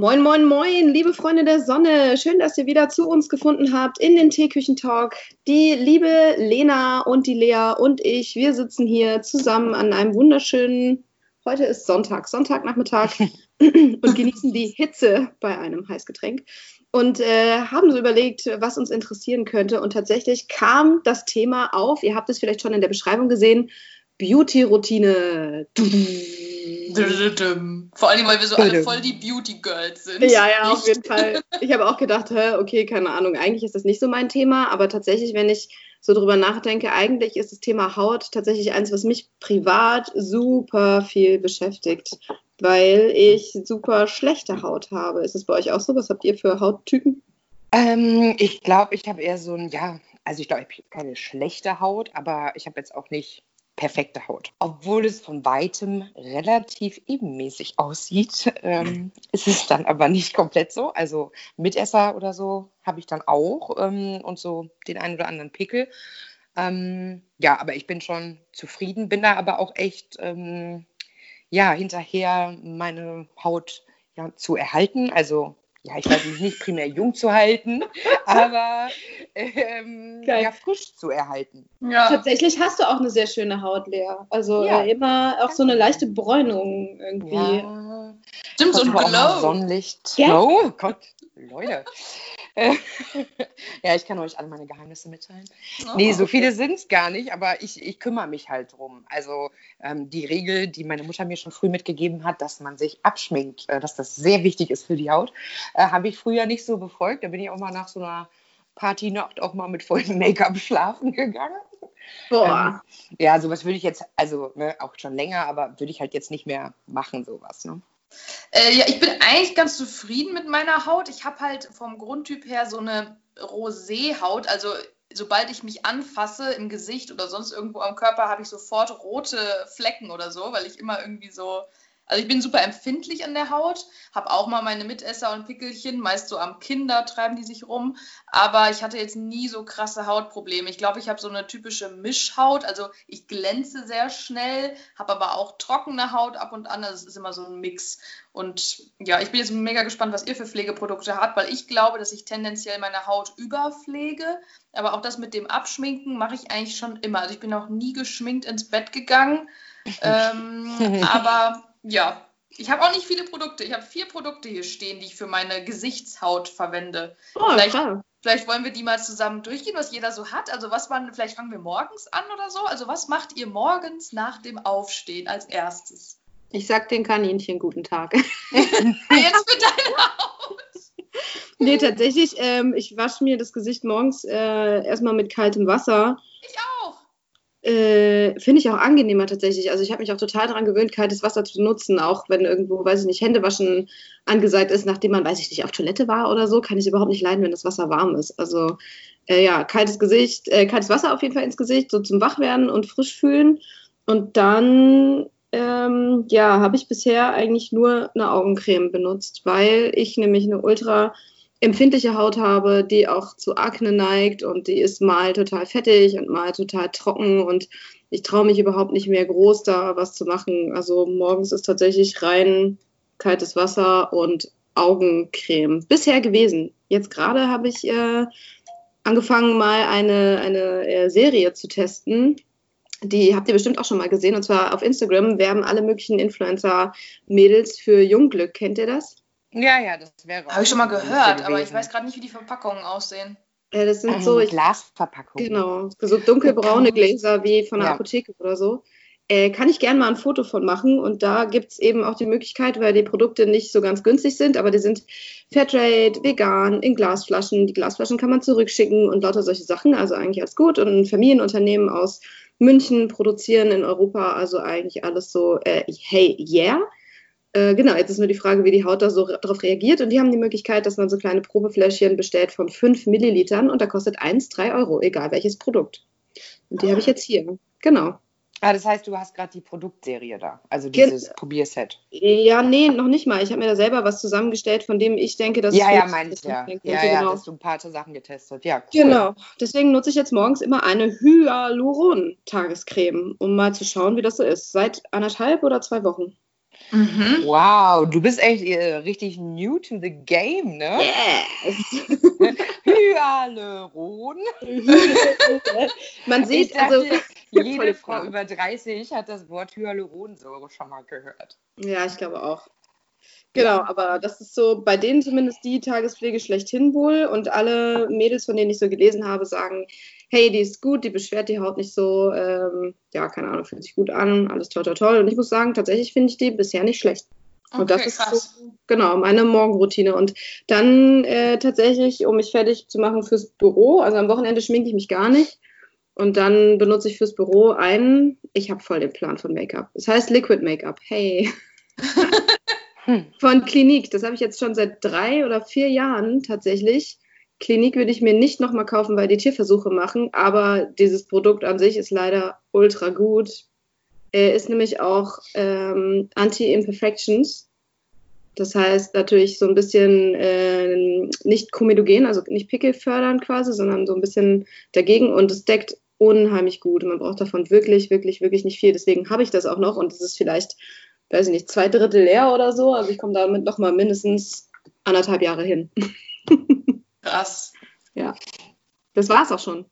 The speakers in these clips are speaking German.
Moin, moin, moin, liebe Freunde der Sonne. Schön, dass ihr wieder zu uns gefunden habt in den Teeküchentalk. Die liebe Lena und die Lea und ich, wir sitzen hier zusammen an einem wunderschönen, heute ist Sonntag, Sonntagnachmittag und genießen die Hitze bei einem Heißgetränk und äh, haben so überlegt, was uns interessieren könnte. Und tatsächlich kam das Thema auf, ihr habt es vielleicht schon in der Beschreibung gesehen, Beauty-Routine. Vor allem, weil wir so alle voll die Beauty-Girls sind. Ja, ja, auf jeden Fall. Ich habe auch gedacht, hä, okay, keine Ahnung, eigentlich ist das nicht so mein Thema, aber tatsächlich, wenn ich so drüber nachdenke, eigentlich ist das Thema Haut tatsächlich eins, was mich privat super viel beschäftigt, weil ich super schlechte Haut habe. Ist es bei euch auch so? Was habt ihr für Hauttypen? Ähm, ich glaube, ich habe eher so ein, ja, also ich glaube, ich habe keine schlechte Haut, aber ich habe jetzt auch nicht perfekte Haut. Obwohl es von weitem relativ ebenmäßig aussieht, ähm, ist es dann aber nicht komplett so. Also Mitesser oder so habe ich dann auch ähm, und so den einen oder anderen Pickel. Ähm, ja, aber ich bin schon zufrieden, bin da aber auch echt ähm, ja, hinterher, meine Haut ja, zu erhalten. Also ja, ich weiß nicht, nicht primär jung zu halten, aber ähm, ja, frisch zu erhalten. Ja. Tatsächlich hast du auch eine sehr schöne Haut, Lea. Also ja. äh, immer auch so eine leichte Bräunung irgendwie. Ja. Stimmt, so ein Glow. Sonnenlicht. Ja. Oh Gott, Leute. ja, ich kann euch alle meine Geheimnisse mitteilen. Oh, nee, so viele sind es gar nicht, aber ich, ich kümmere mich halt drum. Also ähm, die Regel, die meine Mutter mir schon früh mitgegeben hat, dass man sich abschminkt, äh, dass das sehr wichtig ist für die Haut, äh, habe ich früher nicht so befolgt. Da bin ich auch mal nach so einer Partynacht auch mal mit vollem Make-up schlafen gegangen. Boah. Ähm, ja, sowas würde ich jetzt, also ne, auch schon länger, aber würde ich halt jetzt nicht mehr machen, sowas. Ne? Äh, ja, ich bin eigentlich ganz zufrieden mit meiner Haut. Ich habe halt vom Grundtyp her so eine Rosé-Haut. Also sobald ich mich anfasse im Gesicht oder sonst irgendwo am Körper, habe ich sofort rote Flecken oder so, weil ich immer irgendwie so also ich bin super empfindlich an der Haut, habe auch mal meine Mitesser und Pickelchen, meist so am Kinder treiben die sich rum, aber ich hatte jetzt nie so krasse Hautprobleme. Ich glaube, ich habe so eine typische Mischhaut, also ich glänze sehr schnell, habe aber auch trockene Haut ab und an, also es ist immer so ein Mix. Und ja, ich bin jetzt mega gespannt, was ihr für Pflegeprodukte habt, weil ich glaube, dass ich tendenziell meine Haut überpflege, aber auch das mit dem Abschminken mache ich eigentlich schon immer. Also ich bin auch nie geschminkt ins Bett gegangen. ähm, aber ja, ich habe auch nicht viele Produkte. Ich habe vier Produkte hier stehen, die ich für meine Gesichtshaut verwende. Oh, vielleicht, vielleicht, wollen wir die mal zusammen durchgehen, was jeder so hat. Also was man, vielleicht fangen wir morgens an oder so. Also was macht ihr morgens nach dem Aufstehen als erstes? Ich sag den Kaninchen guten Tag. Jetzt für deine Haut. Nee, tatsächlich, ähm, ich wasche mir das Gesicht morgens äh, erstmal mit kaltem Wasser. Ich auch. Äh, Finde ich auch angenehmer tatsächlich. Also ich habe mich auch total daran gewöhnt, kaltes Wasser zu nutzen, auch wenn irgendwo, weiß ich nicht, Händewaschen angesagt ist, nachdem man, weiß ich nicht, auf Toilette war oder so, kann ich überhaupt nicht leiden, wenn das Wasser warm ist. Also äh, ja, kaltes Gesicht, äh, kaltes Wasser auf jeden Fall ins Gesicht, so zum Wachwerden und frisch fühlen. Und dann, ähm, ja, habe ich bisher eigentlich nur eine Augencreme benutzt, weil ich nämlich eine ultra empfindliche Haut habe, die auch zu Akne neigt und die ist mal total fettig und mal total trocken und ich traue mich überhaupt nicht mehr groß da was zu machen. Also morgens ist tatsächlich rein kaltes Wasser und Augencreme bisher gewesen. Jetzt gerade habe ich äh, angefangen, mal eine, eine äh, Serie zu testen. Die habt ihr bestimmt auch schon mal gesehen. Und zwar auf Instagram werben alle möglichen Influencer-Mädels für Jungglück. Kennt ihr das? Ja, ja, das wäre. Habe ich schon mal gehört, aber ich weiß gerade nicht, wie die Verpackungen aussehen. Ja, das sind so. Glasverpackungen. Genau, so dunkelbraune Gläser wie von der ja. Apotheke oder so. Äh, kann ich gerne mal ein Foto von machen. Und da gibt es eben auch die Möglichkeit, weil die Produkte nicht so ganz günstig sind, aber die sind Fairtrade, vegan, in Glasflaschen. Die Glasflaschen kann man zurückschicken und lauter solche Sachen. Also eigentlich alles gut. Und ein Familienunternehmen aus München produzieren in Europa. Also eigentlich alles so, äh, hey, yeah. Äh, genau, jetzt ist nur die Frage, wie die Haut da so darauf reagiert. Und die haben die Möglichkeit, dass man so kleine Probefläschchen bestellt von 5 Millilitern und da kostet eins 3 Euro, egal welches Produkt. Und die ah. habe ich jetzt hier. Genau. Ah, das heißt, du hast gerade die Produktserie da, also dieses Gen Probierset. Ja, nee, noch nicht mal. Ich habe mir da selber was zusammengestellt, von dem ich denke, dass ja, es. Ja, ja, meine ich ja. Denke. Ja, ja, genau. hast du ein paar Sachen getestet. Ja, cool. Genau. Deswegen nutze ich jetzt morgens immer eine Hyaluron-Tagescreme, um mal zu schauen, wie das so ist. Seit anderthalb oder zwei Wochen. Mhm. Wow, du bist echt äh, richtig new to the game, ne? Yes! Hyaluron. Man sieht, also. Jede Frau über 30 hat das Wort Hyaluronsäure schon mal gehört. Ja, ich glaube auch. Genau, aber das ist so bei denen zumindest die Tagespflege schlechthin wohl. Und alle Mädels, von denen ich so gelesen habe, sagen, hey, die ist gut, die beschwert die Haut nicht so, ähm, ja, keine Ahnung, fühlt sich gut an, alles toll, toll, toll. Und ich muss sagen, tatsächlich finde ich die bisher nicht schlecht. Okay, und das ist krass. so, genau, meine Morgenroutine. Und dann äh, tatsächlich, um mich fertig zu machen fürs Büro, also am Wochenende schminke ich mich gar nicht. Und dann benutze ich fürs Büro einen, ich habe voll den Plan von Make-up. Es das heißt Liquid Make-up. Hey. Hm. Von Klinik. Das habe ich jetzt schon seit drei oder vier Jahren tatsächlich. Klinik würde ich mir nicht nochmal kaufen, weil die Tierversuche machen, aber dieses Produkt an sich ist leider ultra gut. Er ist nämlich auch ähm, Anti-Imperfections. Das heißt natürlich so ein bisschen äh, nicht komedogen, also nicht pickelfördernd quasi, sondern so ein bisschen dagegen und es deckt unheimlich gut. Man braucht davon wirklich, wirklich, wirklich nicht viel. Deswegen habe ich das auch noch und es ist vielleicht weiß ich nicht, zwei Drittel leer oder so. Also ich komme damit noch mal mindestens anderthalb Jahre hin. Krass. Ja. Das war es auch schon.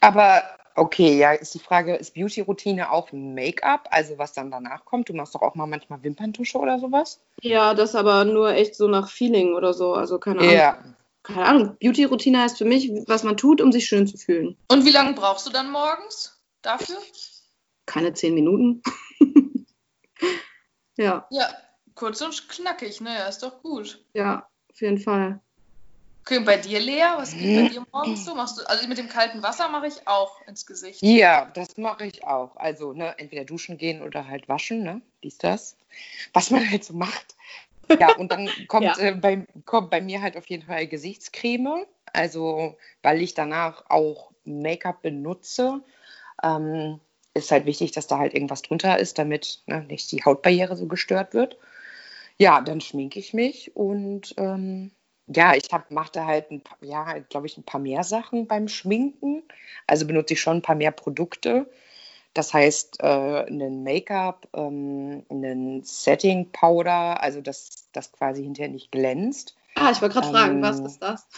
Aber okay, ja, ist die Frage, ist Beauty-Routine auch Make-up? Also was dann danach kommt? Du machst doch auch mal manchmal Wimperntusche oder sowas? Ja, das aber nur echt so nach Feeling oder so. Also keine Ahnung. Ja. Keine Ahnung. Beauty-Routine heißt für mich, was man tut, um sich schön zu fühlen. Und wie lange brauchst du dann morgens dafür? Keine zehn Minuten. Ja. Ja, kurz und knackig, ne? Ja, ist doch gut. Ja, auf jeden Fall. Okay, und bei dir, Lea, was geht bei dir morgens so? Machst du, also mit dem kalten Wasser mache ich auch ins Gesicht. Ja, das mache ich auch. Also, ne, entweder duschen gehen oder halt waschen, ne? Dies, das. Was man halt so macht. Ja, und dann kommt, ja. äh, bei, kommt bei mir halt auf jeden Fall Gesichtscreme. Also, weil ich danach auch Make-up benutze. Ähm, ist halt wichtig, dass da halt irgendwas drunter ist, damit ne, nicht die Hautbarriere so gestört wird. Ja, dann schminke ich mich und ähm, ja, ich mache da halt, ein ja, glaube ich, ein paar mehr Sachen beim Schminken. Also benutze ich schon ein paar mehr Produkte. Das heißt, äh, einen Make-up, ähm, einen Setting Powder, also dass das quasi hinterher nicht glänzt. Ah, ich wollte gerade ähm, fragen, was ist das?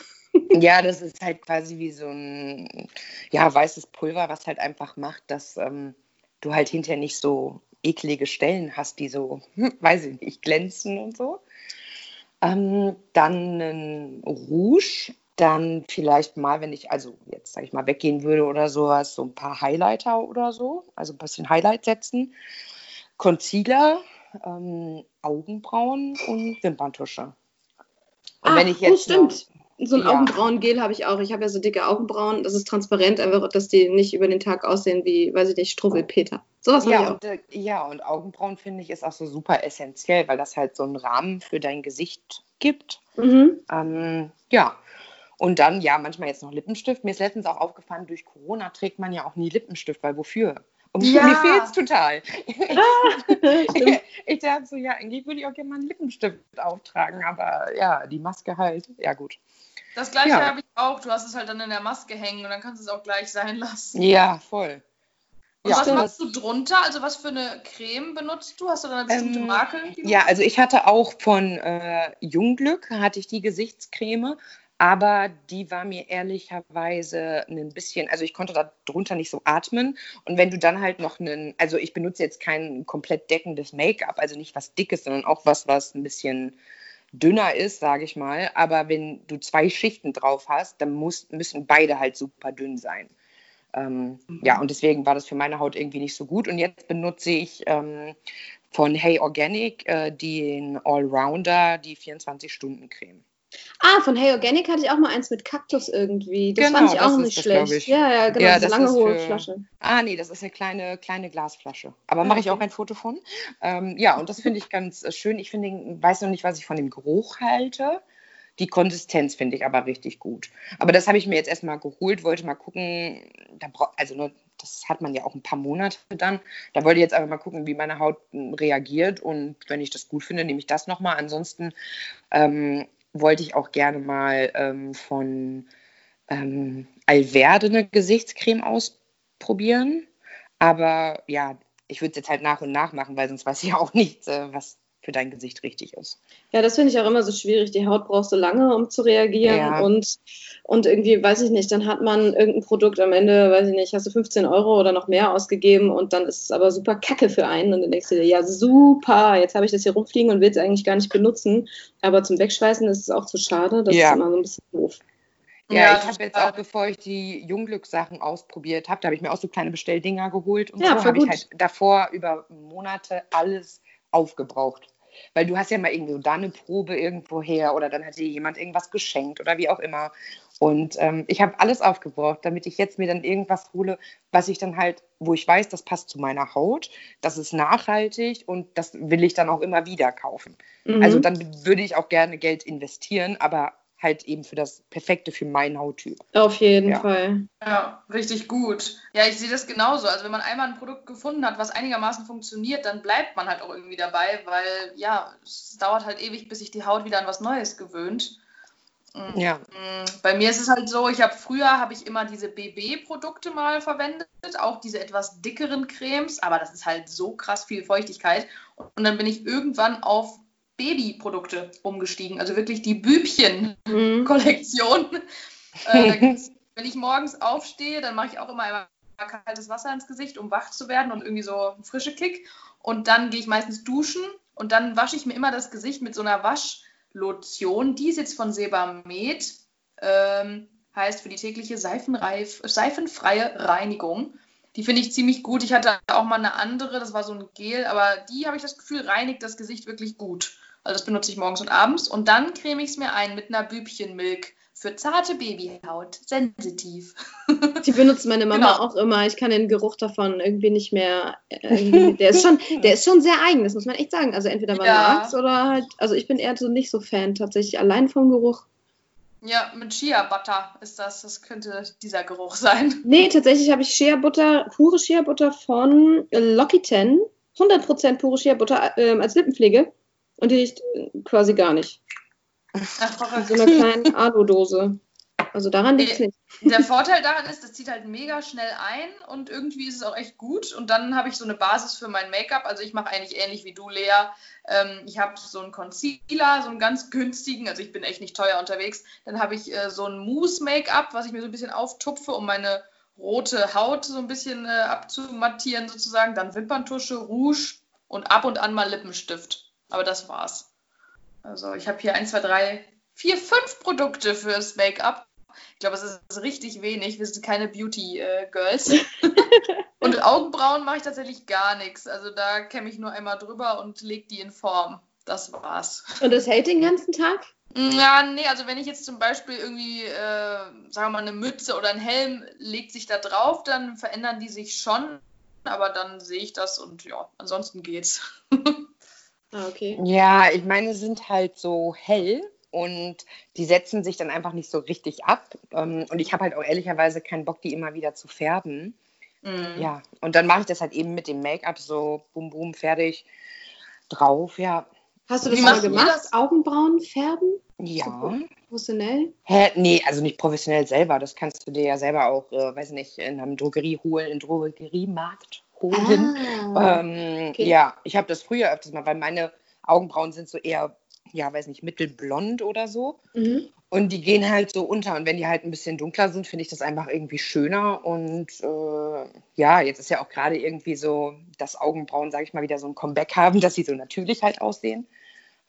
Ja, das ist halt quasi wie so ein ja, weißes Pulver, was halt einfach macht, dass ähm, du halt hinterher nicht so eklige Stellen hast, die so, hm, weiß ich nicht, glänzen und so. Ähm, dann ein Rouge, dann vielleicht mal, wenn ich also jetzt, sage ich mal, weggehen würde oder sowas, so ein paar Highlighter oder so, also ein bisschen Highlight setzen. Concealer, ähm, Augenbrauen und Wimperntusche. Und ah, wenn ich jetzt oh, stimmt. So ein ja. Augenbrauengel habe ich auch. Ich habe ja so dicke Augenbrauen. Das ist transparent, einfach, dass die nicht über den Tag aussehen wie, weiß ich nicht, Struwwelpeter. Sowas ja, ich auch. Und, äh, ja, und Augenbrauen finde ich ist auch so super essentiell, weil das halt so einen Rahmen für dein Gesicht gibt. Mhm. Ähm, ja. Und dann, ja, manchmal jetzt noch Lippenstift. Mir ist letztens auch aufgefallen, durch Corona trägt man ja auch nie Lippenstift, weil wofür? Und ja. mir fehlt es total. ich, ich dachte so, ja, eigentlich würde ich auch gerne mal einen Lippenstift auftragen, aber ja, die Maske halt, ja gut. Das gleiche ja. habe ich auch. Du hast es halt dann in der Maske hängen und dann kannst du es auch gleich sein lassen. Ja, voll. Und ja, was machst du drunter? Also was für eine Creme benutzt du? Hast du da eine bestimmte ähm, Marke? Ja, also ich hatte auch von äh, Jungglück, hatte ich die Gesichtscreme, aber die war mir ehrlicherweise ein bisschen, also ich konnte da drunter nicht so atmen. Und wenn du dann halt noch einen, also ich benutze jetzt kein komplett deckendes Make-up, also nicht was Dickes, sondern auch was, was ein bisschen dünner ist, sage ich mal. Aber wenn du zwei Schichten drauf hast, dann muss, müssen beide halt super dünn sein. Ähm, mhm. Ja, und deswegen war das für meine Haut irgendwie nicht so gut. Und jetzt benutze ich ähm, von Hey Organic äh, den Allrounder, die 24-Stunden-Creme. Ah, von Hey Organic hatte ich auch mal eins mit Kaktus irgendwie. Das genau, fand ich auch nicht das, schlecht. Ja, ja, genau, ja, diese lange hohe für... Flasche. Ah, nee, das ist eine kleine, kleine Glasflasche. Aber mache ich auch ein Foto von. Ähm, ja, und das finde ich ganz äh, schön. Ich finde, weiß noch nicht, was ich von dem Geruch halte. Die Konsistenz finde ich aber richtig gut. Aber das habe ich mir jetzt erstmal geholt, wollte mal gucken, da also ne, das hat man ja auch ein paar Monate dann. Da wollte ich jetzt einfach mal gucken, wie meine Haut hm, reagiert und wenn ich das gut finde, nehme ich das nochmal. Ansonsten ähm, wollte ich auch gerne mal ähm, von ähm, Alverde eine Gesichtscreme ausprobieren. Aber ja, ich würde es jetzt halt nach und nach machen, weil sonst weiß ich auch nicht, äh, was für dein Gesicht richtig ist. Ja, das finde ich auch immer so schwierig. Die Haut braucht so lange, um zu reagieren. Ja. Und, und irgendwie, weiß ich nicht, dann hat man irgendein Produkt am Ende, weiß ich nicht, hast du 15 Euro oder noch mehr ausgegeben und dann ist es aber super kacke für einen. Und dann denkst du dir, ja, super, jetzt habe ich das hier rumfliegen und will es eigentlich gar nicht benutzen. Aber zum Wegschweißen ist es auch zu schade. Das ja. ist immer so ein bisschen doof. Ja, ja ich habe jetzt auch, bevor ich die Jungglück-Sachen ausprobiert habe, da habe ich mir auch so kleine Bestelldinger geholt und ja, so habe ich halt davor über Monate alles aufgebraucht. Weil du hast ja mal irgendwie da eine Probe irgendwo her oder dann hat dir jemand irgendwas geschenkt oder wie auch immer. Und ähm, ich habe alles aufgebraucht, damit ich jetzt mir dann irgendwas hole, was ich dann halt, wo ich weiß, das passt zu meiner Haut, das ist nachhaltig und das will ich dann auch immer wieder kaufen. Mhm. Also dann würde ich auch gerne Geld investieren, aber halt eben für das Perfekte für meinen Hauttyp. Auf jeden ja. Fall. Ja, richtig gut. Ja, ich sehe das genauso. Also wenn man einmal ein Produkt gefunden hat, was einigermaßen funktioniert, dann bleibt man halt auch irgendwie dabei, weil ja, es dauert halt ewig, bis sich die Haut wieder an was Neues gewöhnt. Mm, ja. Mm, bei mir ist es halt so, ich habe früher habe ich immer diese BB-Produkte mal verwendet, auch diese etwas dickeren Cremes, aber das ist halt so krass viel Feuchtigkeit. Und dann bin ich irgendwann auf Babyprodukte umgestiegen, also wirklich die Bübchen-Kollektion. Mhm. Äh, wenn ich morgens aufstehe, dann mache ich auch immer einmal kaltes Wasser ins Gesicht, um wach zu werden und irgendwie so einen frische Kick. Und dann gehe ich meistens duschen und dann wasche ich mir immer das Gesicht mit so einer Waschlotion. Die ist jetzt von Sebamed, ähm, heißt für die tägliche seifenreif, seifenfreie Reinigung. Die finde ich ziemlich gut. Ich hatte auch mal eine andere, das war so ein Gel, aber die habe ich das Gefühl, reinigt das Gesicht wirklich gut. Also das benutze ich morgens und abends. Und dann creme ich es mir ein mit einer Bübchenmilk für zarte Babyhaut. Sensitiv. Die benutzt meine Mama genau. auch immer. Ich kann den Geruch davon irgendwie nicht mehr. Irgendwie, der, ist schon, der ist schon sehr eigen, das muss man echt sagen. Also entweder man ja. mag oder halt. Also ich bin eher so nicht so Fan tatsächlich. Allein vom Geruch. Ja, mit Shea Butter ist das. Das könnte dieser Geruch sein. Nee, tatsächlich habe ich Shea Butter, pure Shea Butter von L'Occitane. 100% pure Shea Butter äh, als Lippenpflege. Und die riecht quasi gar nicht. Ach, In so einer kleinen Alu-Dose. Also daran liegt es nicht. Der Vorteil daran ist, das zieht halt mega schnell ein und irgendwie ist es auch echt gut. Und dann habe ich so eine Basis für mein Make-up. Also ich mache eigentlich ähnlich wie du, Lea. Ähm, ich habe so einen Concealer, so einen ganz günstigen, also ich bin echt nicht teuer unterwegs. Dann habe ich äh, so ein Mousse-Make-up, was ich mir so ein bisschen auftupfe, um meine rote Haut so ein bisschen äh, abzumattieren sozusagen. Dann Wimperntusche, Rouge und ab und an mal Lippenstift. Aber das war's. Also ich habe hier 1, 2, 3, 4, 5 Produkte fürs Make-up. Ich glaube, es ist richtig wenig. Wir sind keine Beauty-Girls. Äh, und Augenbrauen mache ich tatsächlich gar nichts. Also da kämme ich nur einmal drüber und lege die in Form. Das war's. Und das hält den ganzen Tag? Ja, nee, also wenn ich jetzt zum Beispiel irgendwie, äh, sagen wir mal, eine Mütze oder ein Helm legt sich da drauf, dann verändern die sich schon. Aber dann sehe ich das und ja, ansonsten geht's. Ah, okay. Ja, ich meine, sie sind halt so hell und die setzen sich dann einfach nicht so richtig ab. Ähm, und ich habe halt auch ehrlicherweise keinen Bock, die immer wieder zu färben. Mm. Ja, und dann mache ich das halt eben mit dem Make-up so, bum, bum, fertig drauf, ja. Hast du das Wie mal gemacht? Das? Augenbrauen färben? Ja. So professionell? Hä? Nee, also nicht professionell selber. Das kannst du dir ja selber auch, äh, weiß nicht, in einem Drogerie holen, in Drogeriemarkt holen. Ah, ähm, okay. Ja, ich habe das früher öfters mal, weil meine Augenbrauen sind so eher, ja, weiß nicht, mittelblond oder so. Mhm. Und die gehen halt so unter. Und wenn die halt ein bisschen dunkler sind, finde ich das einfach irgendwie schöner. Und äh, ja, jetzt ist ja auch gerade irgendwie so, dass Augenbrauen, sage ich mal, wieder so ein Comeback haben, dass sie so natürlich halt aussehen.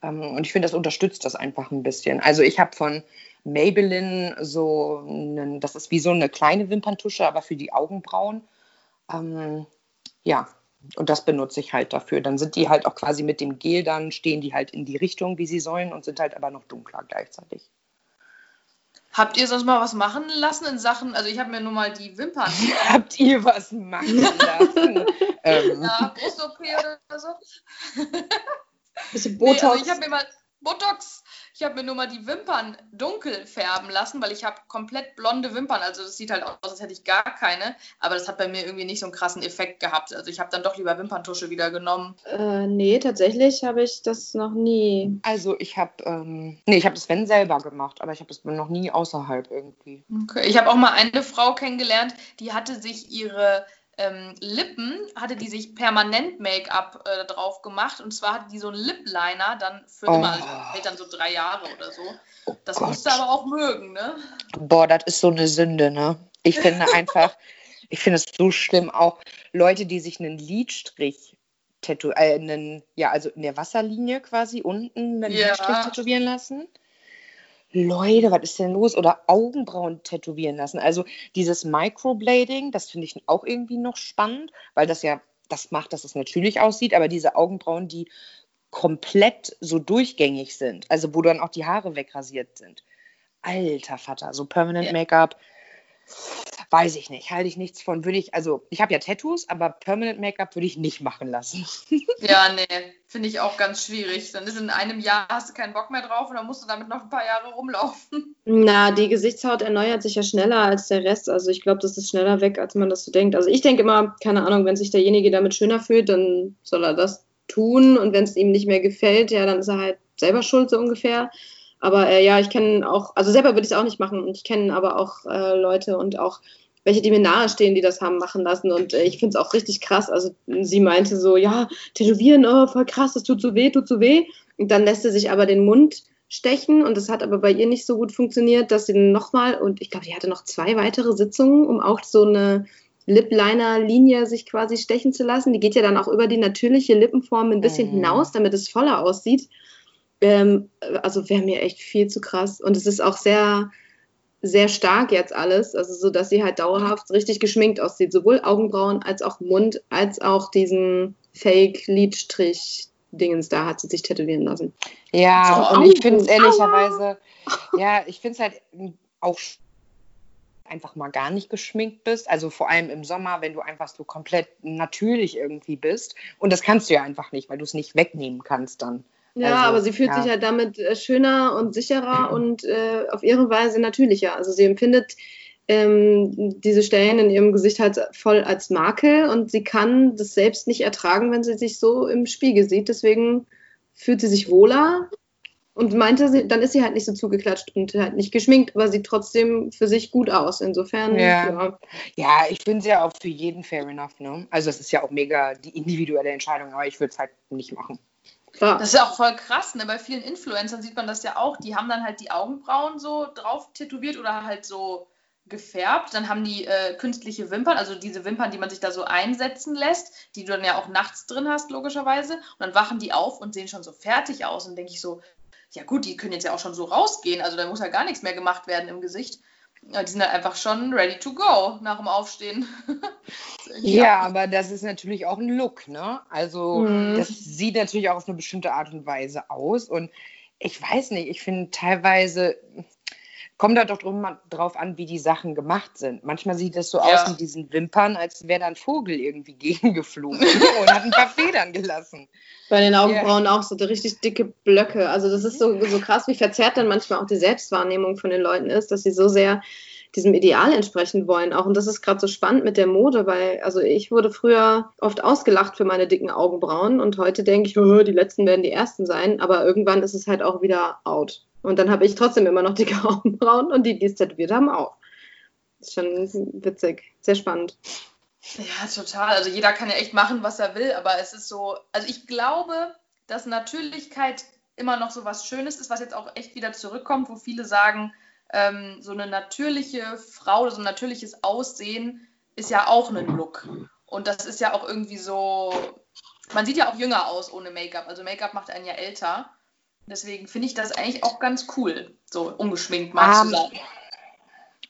Ähm, und ich finde, das unterstützt das einfach ein bisschen. Also ich habe von Maybelline so, einen, das ist wie so eine kleine Wimperntusche, aber für die Augenbrauen. Ähm, ja, und das benutze ich halt dafür. Dann sind die halt auch quasi mit dem Gel, dann stehen die halt in die Richtung, wie sie sollen und sind halt aber noch dunkler gleichzeitig. Habt ihr sonst mal was machen lassen in Sachen, also ich habe mir nur mal die Wimpern. Habt ihr was machen lassen? ähm. Ja, Brust-OP oder so? Bisschen Botox. Nee, also ich habe mir mal Botox ich habe mir nur mal die Wimpern dunkel färben lassen, weil ich habe komplett blonde Wimpern. Also das sieht halt aus, als hätte ich gar keine. Aber das hat bei mir irgendwie nicht so einen krassen Effekt gehabt. Also ich habe dann doch lieber Wimperntusche wieder genommen. Äh, nee, tatsächlich habe ich das noch nie. Also ich habe, ähm, nee, ich habe das wenn selber gemacht, aber ich habe das noch nie außerhalb irgendwie. Okay, ich habe auch mal eine Frau kennengelernt, die hatte sich ihre ähm, Lippen hatte die sich permanent Make-up äh, drauf gemacht und zwar hatte die so einen Lip-Liner dann für Oh. immer, also hält dann so drei Jahre oder so. Oh Das Gott. musst du aber auch mögen, ne? Boah, das ist so eine Sünde, ne? Ich finde einfach, ich finde es so schlimm, auch Leute, die sich einen Lidstrich tätowieren, äh, einen, ja, also in der Wasserlinie quasi unten einen Ja. Lidstrich tätowieren lassen. Leute, was ist denn los? Oder Augenbrauen tätowieren lassen. Also dieses Microblading, das finde ich auch irgendwie noch spannend, weil das ja das macht, dass es natürlich aussieht, aber diese Augenbrauen, die komplett so durchgängig sind, also wo dann auch die Haare wegrasiert sind. Alter Vater, so Permanent Ja. Weiß ich nicht, halte ich nichts von. Würde ich, also ich habe ja Tattoos, aber Permanent Make-up würde ich nicht machen lassen. Ja, nee, finde ich auch ganz schwierig. Dann ist in einem Jahr hast du keinen Bock mehr drauf und dann musst du damit noch ein paar Jahre rumlaufen. Na, die Gesichtshaut erneuert sich ja schneller als der Rest. Also ich glaube, das ist schneller weg, als man das so denkt. Also ich denke immer, keine Ahnung, wenn sich derjenige damit schöner fühlt, dann soll er das tun. Und wenn es ihm nicht mehr gefällt, ja, dann ist er halt selber schuld, so ungefähr. Aber äh, ja, ich kenne auch, also selber würde ich es auch nicht machen. Und ich kenne aber auch äh, Leute und auch welche, die mir nahestehen, die das haben machen lassen. Und äh, ich finde es auch richtig krass. Also sie meinte so, ja, tätowieren, oh, voll krass, das tut so weh, tut so weh. Und dann lässt sie sich aber den Mund stechen und das hat aber bei ihr nicht so gut funktioniert, dass sie nochmal, und ich glaube, die hatte noch zwei weitere Sitzungen, um auch so eine Lip-Liner-Linie sich quasi stechen zu lassen. Die geht ja dann auch über die natürliche Lippenform ein bisschen Mhm. hinaus, damit es voller aussieht. Ähm, also wäre mir echt viel zu krass. Und es ist auch sehr, sehr stark jetzt alles, also so, dass sie halt dauerhaft richtig geschminkt aussieht, sowohl Augenbrauen als auch Mund, als auch diesen Fake-Lidstrich-Dingens da hat sie sich tätowieren lassen. Ja, So, und ich finde es aua. ehrlicherweise, ja, ich finde es halt auch einfach mal gar nicht geschminkt bist. Also vor allem im Sommer, wenn du einfach so komplett natürlich irgendwie bist. Und das kannst du ja einfach nicht, weil du es nicht wegnehmen kannst dann. Ja, Also, aber sie fühlt ja. sich halt damit äh, schöner und sicherer und äh, auf ihre Weise natürlicher. Also sie empfindet ähm, diese Stellen in ihrem Gesicht halt voll als Makel und sie kann das selbst nicht ertragen, wenn sie sich so im Spiegel sieht. Deswegen fühlt sie sich wohler und meinte, sie, dann ist sie halt nicht so zugeklatscht und halt nicht geschminkt, aber sieht trotzdem für sich gut aus. Insofern, Ja. ja. Ja, ich finde es ja auch für jeden fair enough, ne? Also es ist ja auch mega die individuelle Entscheidung, aber ich würde es halt nicht machen. Klar. Das ist ja auch voll krass, ne? Bei vielen Influencern sieht man das ja auch. Die haben dann halt die Augenbrauen so drauf tätowiert oder halt so gefärbt. Dann haben die äh, künstliche Wimpern, also diese Wimpern, die man sich da so einsetzen lässt, die du dann ja auch nachts drin hast, logischerweise. Und dann wachen die auf und sehen schon so fertig aus. Und denke ich so, ja gut, die können jetzt ja auch schon so rausgehen. Also da muss ja gar nichts mehr gemacht werden im Gesicht. Ja, die sind halt einfach schon ready to go nach dem Aufstehen. Ja, aber das ist natürlich auch ein Look, ne? Also Mhm. das sieht natürlich auch auf eine bestimmte Art und Weise aus. Und ich weiß nicht, ich finde teilweise kommt da doch drum, drauf an, wie die Sachen gemacht sind. Manchmal sieht es so Ja. aus mit diesen Wimpern, als wäre da ein Vogel irgendwie gegengeflogen und hat ein paar Federn gelassen. Bei den Augenbrauen auch so richtig dicke Blöcke. Also das ist so, so krass, wie verzerrt dann manchmal auch die Selbstwahrnehmung von den Leuten ist, dass sie so sehr diesem Ideal entsprechen wollen auch. Und das ist gerade so spannend mit der Mode, weil also ich wurde früher oft ausgelacht für meine dicken Augenbrauen und heute denke ich, "Oh, die letzten werden die ersten sein, aber irgendwann ist es halt auch wieder out. Und dann habe ich trotzdem immer noch dicke Augenbrauen und die, die es tätowiert haben, auch. Ist schon witzig, sehr spannend. Ja, total. Also jeder kann ja echt machen, was er will, aber es ist so, also ich glaube, dass Natürlichkeit immer noch so was Schönes ist, was jetzt auch echt wieder zurückkommt, wo viele sagen, ähm, so eine natürliche Frau, so ein natürliches Aussehen ist ja auch ein Look. Und das ist ja auch irgendwie so, man sieht ja auch jünger aus ohne Make-up. Also Make-up macht einen ja älter. Deswegen finde ich das eigentlich auch ganz cool, so ungeschminkt mal Ähm, zu sein.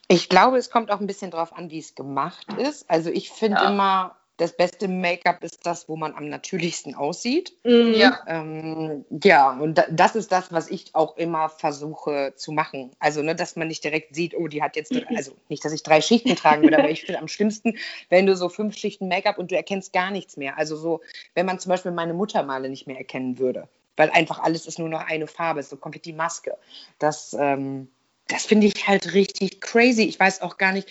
Ich glaube, es kommt auch ein bisschen drauf an, wie es gemacht ist. Also ich finde Ja. immer, das beste Make-up ist das, wo man am natürlichsten aussieht. Mhm. Ja, Ähm, ja, und da, das ist das, was ich auch immer versuche zu machen. Also, ne, dass man nicht direkt sieht, oh, die hat jetzt, also nicht, dass ich drei Schichten tragen würde, aber ich finde am schlimmsten, wenn du so fünf Schichten Make-up und du erkennst gar nichts mehr. Also so, wenn man zum Beispiel meine Muttermale nicht mehr erkennen würde, weil einfach alles ist nur noch eine Farbe, ist so komplett die Maske. Das, ähm, das finde ich halt richtig crazy. Ich weiß auch gar nicht,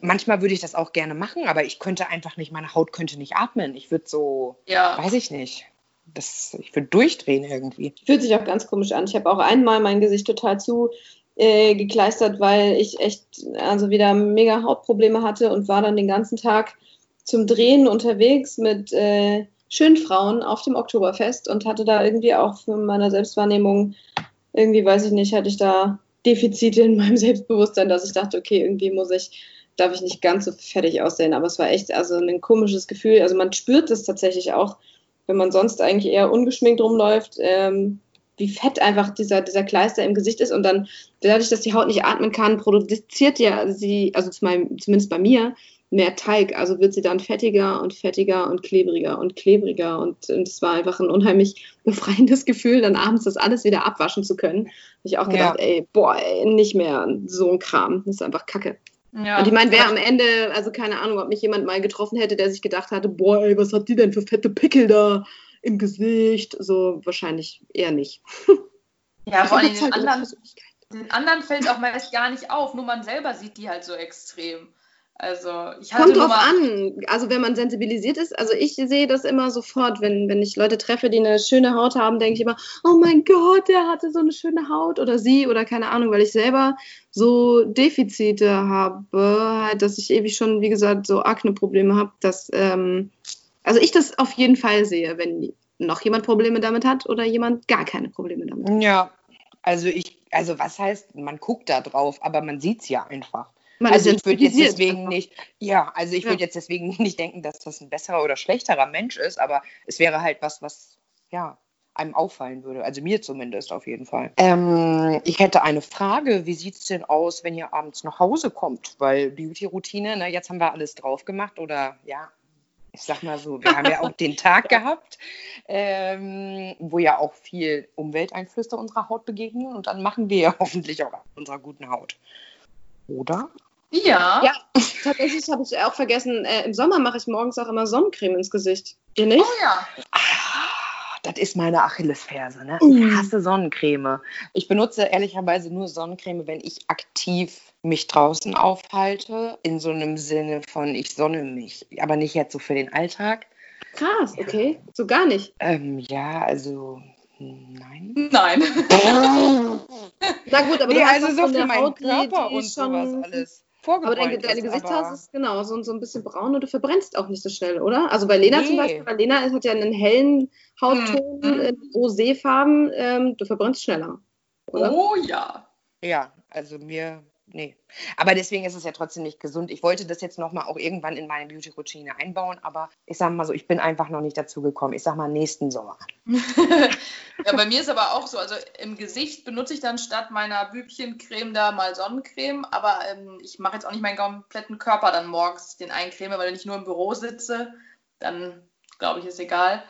manchmal würde ich das auch gerne machen, aber ich könnte einfach nicht, meine Haut könnte nicht atmen. Ich würde so, ja. weiß ich nicht. Das, ich würde durchdrehen irgendwie. Fühlt sich auch ganz komisch an. Ich habe auch einmal mein Gesicht total zu äh, gekleistert, weil ich echt also wieder mega Hautprobleme hatte und war dann den ganzen Tag zum Drehen unterwegs mit äh, schönen Frauen auf dem Oktoberfest und hatte da irgendwie auch für meiner Selbstwahrnehmung, irgendwie weiß ich nicht, hatte ich da Defizite in meinem Selbstbewusstsein, dass ich dachte, okay, irgendwie muss ich, darf ich nicht ganz so fertig aussehen. Aber es war echt also ein komisches Gefühl. Also man spürt es tatsächlich auch, wenn man sonst eigentlich eher ungeschminkt rumläuft, ähm, wie fett einfach dieser, dieser Kleister im Gesicht ist. Und dann, dadurch, dass die Haut nicht atmen kann, produziert ja sie, also zumindest bei mir, mehr Teig. Also wird sie dann fettiger und fettiger und klebriger und klebriger. Und es war einfach ein unheimlich befreiendes Gefühl, dann abends das alles wieder abwaschen zu können. Hab ich auch gedacht, ja. ey, boah, ey, nicht mehr so ein Kram. Das ist einfach Kacke. Ja, und ich meine, wer am Ende, also keine Ahnung, ob mich jemand mal getroffen hätte, der sich gedacht hatte, boah, ey, was hat die denn für fette Pickel da im Gesicht? So wahrscheinlich eher nicht. Ja, vor allem den anderen, den anderen fällt auch meist gar nicht auf, nur man selber sieht die halt so extrem. Also ich Kommt drauf an. Also wenn man sensibilisiert ist, also ich sehe das immer sofort, wenn, wenn ich Leute treffe, die eine schöne Haut haben, denke ich immer, oh mein Gott, der hatte so eine schöne Haut oder sie oder keine Ahnung, weil ich selber so Defizite habe, halt, dass ich ewig schon, wie gesagt, so Akne-Probleme habe, dass ähm, also ich das auf jeden Fall sehe, wenn noch jemand Probleme damit hat oder jemand gar keine Probleme damit hat. Ja, also ich, also was heißt, man guckt da drauf, aber man sieht es ja einfach. Man also ich würde jetzt deswegen einfach. nicht, ja, also ich ja. würde jetzt deswegen nicht denken, dass das ein besserer oder schlechterer Mensch ist, aber es wäre halt was, was ja einem auffallen würde. Also mir zumindest auf jeden Fall. Ähm, ich hätte eine Frage. Wie sieht es denn aus, wenn ihr abends nach Hause kommt? Weil Beauty-Routine, ne, jetzt haben wir alles drauf gemacht oder ja, ich sag mal so, wir haben ja auch den Tag gehabt, ähm, wo ja auch viel Umwelteinflüsse unserer Haut begegnen und dann machen wir ja hoffentlich auch unserer guten Haut. Oder? Ja. Ja, tatsächlich habe ich auch vergessen, äh, im Sommer mache ich morgens auch immer Sonnencreme ins Gesicht. Ihr nicht? Oh ja. Ah, das ist meine Achillesferse. Ne? Ich mm. hasse Sonnencreme. Ich benutze ehrlicherweise nur Sonnencreme, wenn ich aktiv mich draußen aufhalte, in so einem Sinne von ich sonne mich, aber nicht jetzt so für den Alltag. Krass, okay. So gar nicht. Ähm, ja, also Nein. Nein. Na gut, aber nee, also so für meinen Körper und sowas alles. Aber dein, deine Gesichtshaut ist genau so, so ein bisschen braun und du verbrennst auch nicht so schnell, oder? Also bei Lena nee. zum Beispiel, weil Lena hat ja einen hellen Hautton, mhm. Äh, roséfarben, ähm, du verbrennst schneller. Oder? Oh ja. Ja, also mir nee. Aber deswegen ist es ja trotzdem nicht gesund. Ich wollte das jetzt nochmal auch irgendwann in meine Beauty-Routine einbauen, aber ich sage mal so, ich bin einfach noch nicht dazu gekommen. Ich sage mal nächsten Sommer. ja, bei mir ist aber auch so, also im Gesicht benutze ich dann statt meiner Bübchencreme da mal Sonnencreme, aber ähm, ich mache jetzt auch nicht meinen kompletten Körper dann morgens den eincreme, weil wenn ich nur im Büro sitze, dann glaube ich, ist egal.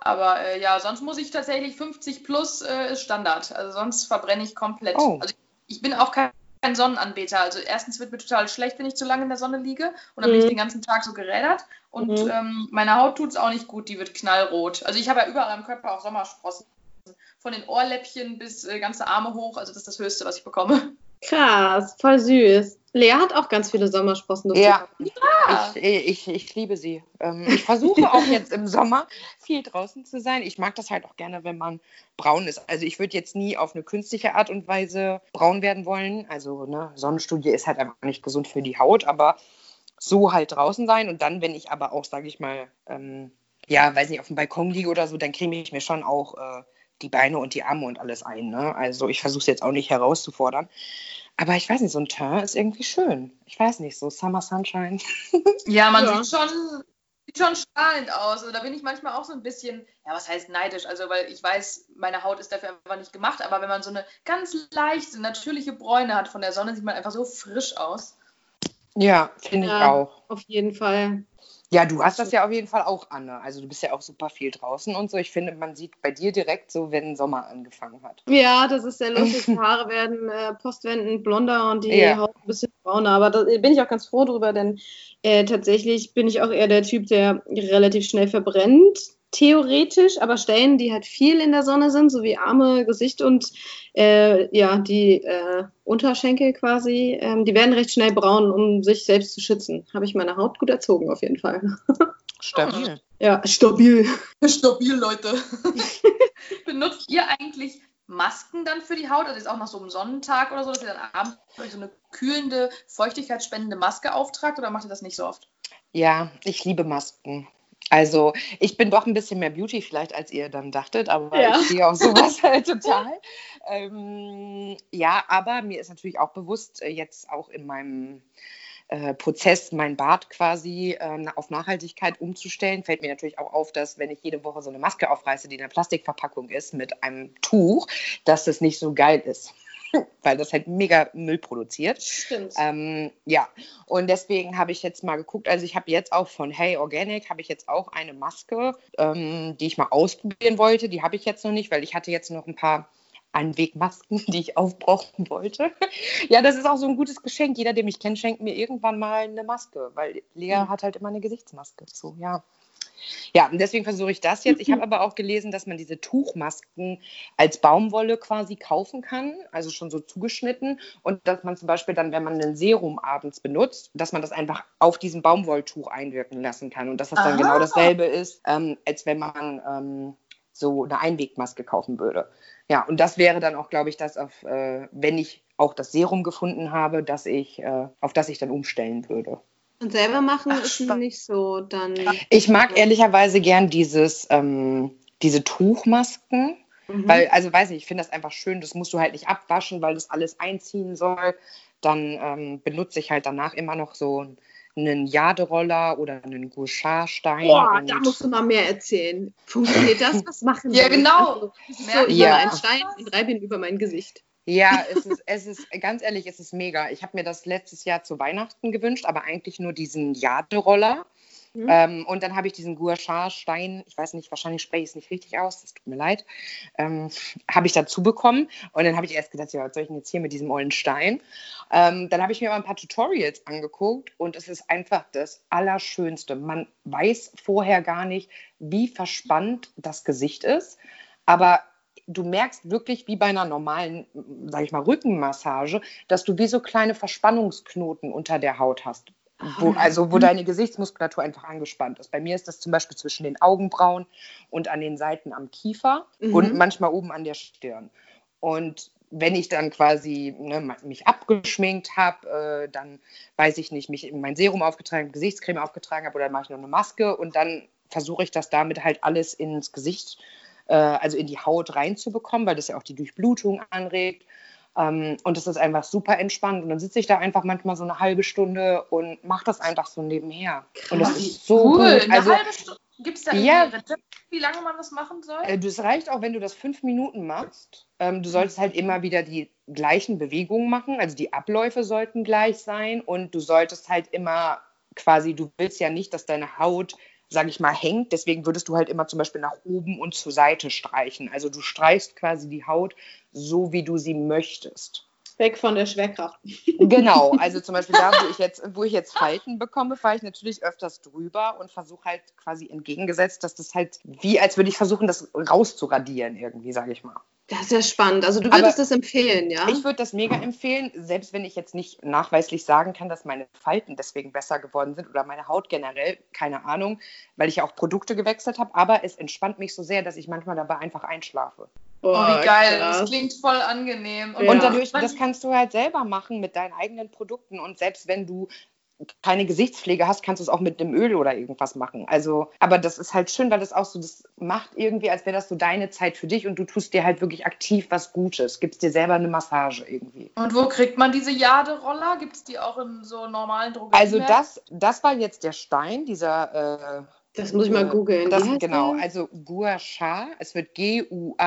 Aber äh, ja, sonst muss ich tatsächlich 50 plus äh, ist Standard. Also sonst verbrenne ich komplett. Oh. Also ich bin auch kein kein Sonnenanbeter. Also erstens wird mir total schlecht, wenn ich zu lange in der Sonne liege und dann mhm. bin ich mhm. den ganzen Tag so gerädert und mhm. ähm, meiner Haut tut es auch nicht gut, die wird knallrot. Also ich habe ja überall am Körper auch Sommersprossen. Von den Ohrläppchen bis äh, ganze Arme hoch, also das ist das Höchste, was ich bekomme. Krass, voll süß. Lea hat auch ganz viele Sommersprossen. Ja, ja. Ich, ich, ich, liebe sie. Ähm, ich versuche auch jetzt im Sommer viel draußen zu sein. Ich mag das halt auch gerne, wenn man braun ist. Also ich würde jetzt nie auf eine künstliche Art und Weise braun werden wollen. Also ne, Sonnenstudie ist halt einfach nicht gesund für die Haut, aber so halt draußen sein. Und dann, wenn ich aber auch, sage ich mal, ähm, ja, weiß nicht, auf dem Balkon liege oder so, dann creme ich mir schon auch äh, die Beine und die Arme und alles ein. Ne? Also ich versuche es jetzt auch nicht herauszufordern. Aber ich weiß nicht, so ein Teint ist irgendwie schön. Ich weiß nicht, so Summer Sunshine. Ja, man ja. sieht schon, sieht schon strahlend aus. Also da bin ich manchmal auch so ein bisschen, ja, was heißt neidisch? Also, weil ich weiß, meine Haut ist dafür einfach nicht gemacht. Aber wenn man so eine ganz leichte, natürliche Bräune hat von der Sonne, sieht man einfach so frisch aus. Ja, finde ja, ich auch. Auf jeden Fall. Ja, du hast das ja auf jeden Fall auch, Anne. Also du bist ja auch super viel draußen und so. Ich finde, man sieht bei dir direkt so, wenn Sommer angefangen hat. Ja, das ist sehr lustig. Die Haare werden äh, postwendend blonder und die ja. Haut ein bisschen brauner. Aber da bin ich auch ganz froh drüber, denn äh, tatsächlich bin ich auch eher der Typ, der relativ schnell verbrennt theoretisch, aber Stellen, die halt viel in der Sonne sind, so wie Arme, Gesicht und äh, ja, die äh, Unterschenkel quasi, ähm, die werden recht schnell braun, um sich selbst zu schützen. Habe ich meine Haut gut erzogen, auf jeden Fall. Stabil. Ja, stabil. Stabil, Leute. Benutzt ihr eigentlich Masken dann für die Haut? Also jetzt auch nach so einem Sonnentag oder so, dass ihr dann abends so eine kühlende, feuchtigkeitsspendende Maske auftragt oder macht ihr das nicht so oft? Ja, ich liebe Masken. Also ich bin doch ein bisschen mehr Beauty vielleicht, als ihr dann dachtet, aber ja. ich sehe auch sowas halt total. Ähm, ja, aber mir ist natürlich auch bewusst, äh, jetzt auch in meinem äh, Prozess, mein Bad quasi äh, auf Nachhaltigkeit umzustellen, fällt mir natürlich auch auf, dass wenn ich jede Woche so eine Maske aufreiße, die in einer Plastikverpackung ist mit einem Tuch, dass das nicht so geil ist. weil das halt mega Müll produziert. Stimmt. Ähm, ja, und deswegen habe ich jetzt mal geguckt, also ich habe jetzt auch von Hey Organic, habe ich jetzt auch eine Maske, ähm, die ich mal ausprobieren wollte. Die habe ich jetzt noch nicht, weil ich hatte jetzt noch ein paar Einwegmasken, die ich aufbrauchen wollte. ja, das ist auch so ein gutes Geschenk. Jeder, der mich kennt, schenkt mir irgendwann mal eine Maske, weil Lea mhm. hat halt immer eine Gesichtsmaske. So, ja. Ja, und deswegen versuche ich das jetzt. Ich habe aber auch gelesen, dass man diese Tuchmasken als Baumwolle quasi kaufen kann, also schon so zugeschnitten. Und dass man zum Beispiel dann, wenn man ein Serum abends benutzt, dass man das einfach auf diesem Baumwolltuch einwirken lassen kann. Und dass das dann genau Aha. genau dasselbe ist, ähm, als wenn man ähm, so eine Einwegmaske kaufen würde. Ja, und das wäre dann auch, glaube ich, das, auf, äh, wenn ich auch das Serum gefunden habe, dass ich, äh, auf das ich dann umstellen würde. Und selber machen Ach, ist nicht so dann. Ich mag ehrlicherweise gern dieses, ähm, diese Tuchmasken. Mhm. Weil, also weiß nicht, ich finde das einfach schön, das musst du halt nicht abwaschen, weil das alles einziehen soll. Dann ähm, benutze ich halt danach immer noch so einen Jaderoller oder einen Gouchardstein. Boah, da musst du mal mehr erzählen. Funktioniert das? Was machen wir? Ja, genau. Also, so, ich ja. einen Stein und reibe ihn über mein Gesicht. Ja, es ist, es ist, ganz ehrlich, es ist mega. Ich habe mir das letztes Jahr zu Weihnachten gewünscht, aber eigentlich nur diesen Jaderoller. Mhm. Ähm, und dann habe ich diesen Gouachard-Stein, ich weiß nicht, wahrscheinlich spreche ich es nicht richtig aus, das tut mir leid, ähm, habe ich dazu bekommen. Und dann habe ich erst gedacht, ja, was soll ich denn jetzt hier mit diesem ollen Stein? Ähm, dann habe ich mir mal ein paar Tutorials angeguckt und es ist einfach das Allerschönste. Man weiß vorher gar nicht, wie verspannt das Gesicht ist. Aber du merkst wirklich wie bei einer normalen, sage ich mal, Rückenmassage, dass du wie so kleine Verspannungsknoten unter der Haut hast. Wo, also wo deine Gesichtsmuskulatur einfach angespannt ist. Bei mir ist das zum Beispiel zwischen den Augenbrauen und an den Seiten am Kiefer mhm. und manchmal oben an der Stirn. Und wenn ich dann quasi ne, mich abgeschminkt habe, äh, dann weiß ich nicht, mich mein Serum aufgetragen, Gesichtscreme aufgetragen habe oder mache ich noch eine Maske und dann versuche ich das damit halt alles ins Gesicht äh, also in die Haut reinzubekommen, weil das ja auch die Durchblutung anregt. Ähm, und das ist einfach super entspannt. Und dann sitze ich da einfach manchmal so eine halbe Stunde und mache das einfach so nebenher. Krass. Und das ist so cool. Gut. Also, Gibt es da ja, Rezept, wie lange man das machen soll? Äh, das reicht auch, wenn du das fünf Minuten machst. Ähm, du solltest halt immer wieder die gleichen Bewegungen machen. Also die Abläufe sollten gleich sein. Und du solltest halt immer quasi, du willst ja nicht, dass deine Haut sage ich mal, hängt. Deswegen würdest du halt immer zum Beispiel nach oben und zur Seite streichen. Also du streichst quasi die Haut so, wie du sie möchtest. Weg von der Schwerkraft. Genau, also zum Beispiel da, wo ich jetzt, wo ich jetzt Falten bekomme, fahre ich natürlich öfters drüber und versuche halt quasi entgegengesetzt, dass das halt wie, als würde ich versuchen, das rauszuradieren irgendwie, sage ich mal. Das ist ja spannend. Also du würdest Aber das empfehlen, ja? Ich würde das mega empfehlen, selbst wenn ich jetzt nicht nachweislich sagen kann, dass meine Falten deswegen besser geworden sind oder meine Haut generell, keine Ahnung, weil ich ja auch Produkte gewechselt habe. Aber es entspannt mich so sehr, dass ich manchmal dabei einfach einschlafe. Oh, wie geil, krass. das klingt voll angenehm. Und, ja. und dadurch, das kannst du halt selber machen mit deinen eigenen Produkten. Und selbst wenn du keine Gesichtspflege hast, kannst du es auch mit einem Öl oder irgendwas machen. Also, aber das ist halt schön, weil das auch so, das macht irgendwie, als wäre das so deine Zeit für dich und du tust dir halt wirklich aktiv was Gutes, gibst dir selber eine Massage irgendwie. Und wo kriegt man diese Jade-Roller? Gibt es die auch in so normalen Drogerien? Also das, das war jetzt der Stein, dieser äh, das muss ich mal googeln. Das, genau, also Gua Sha, es wird G-U-A-S-H-A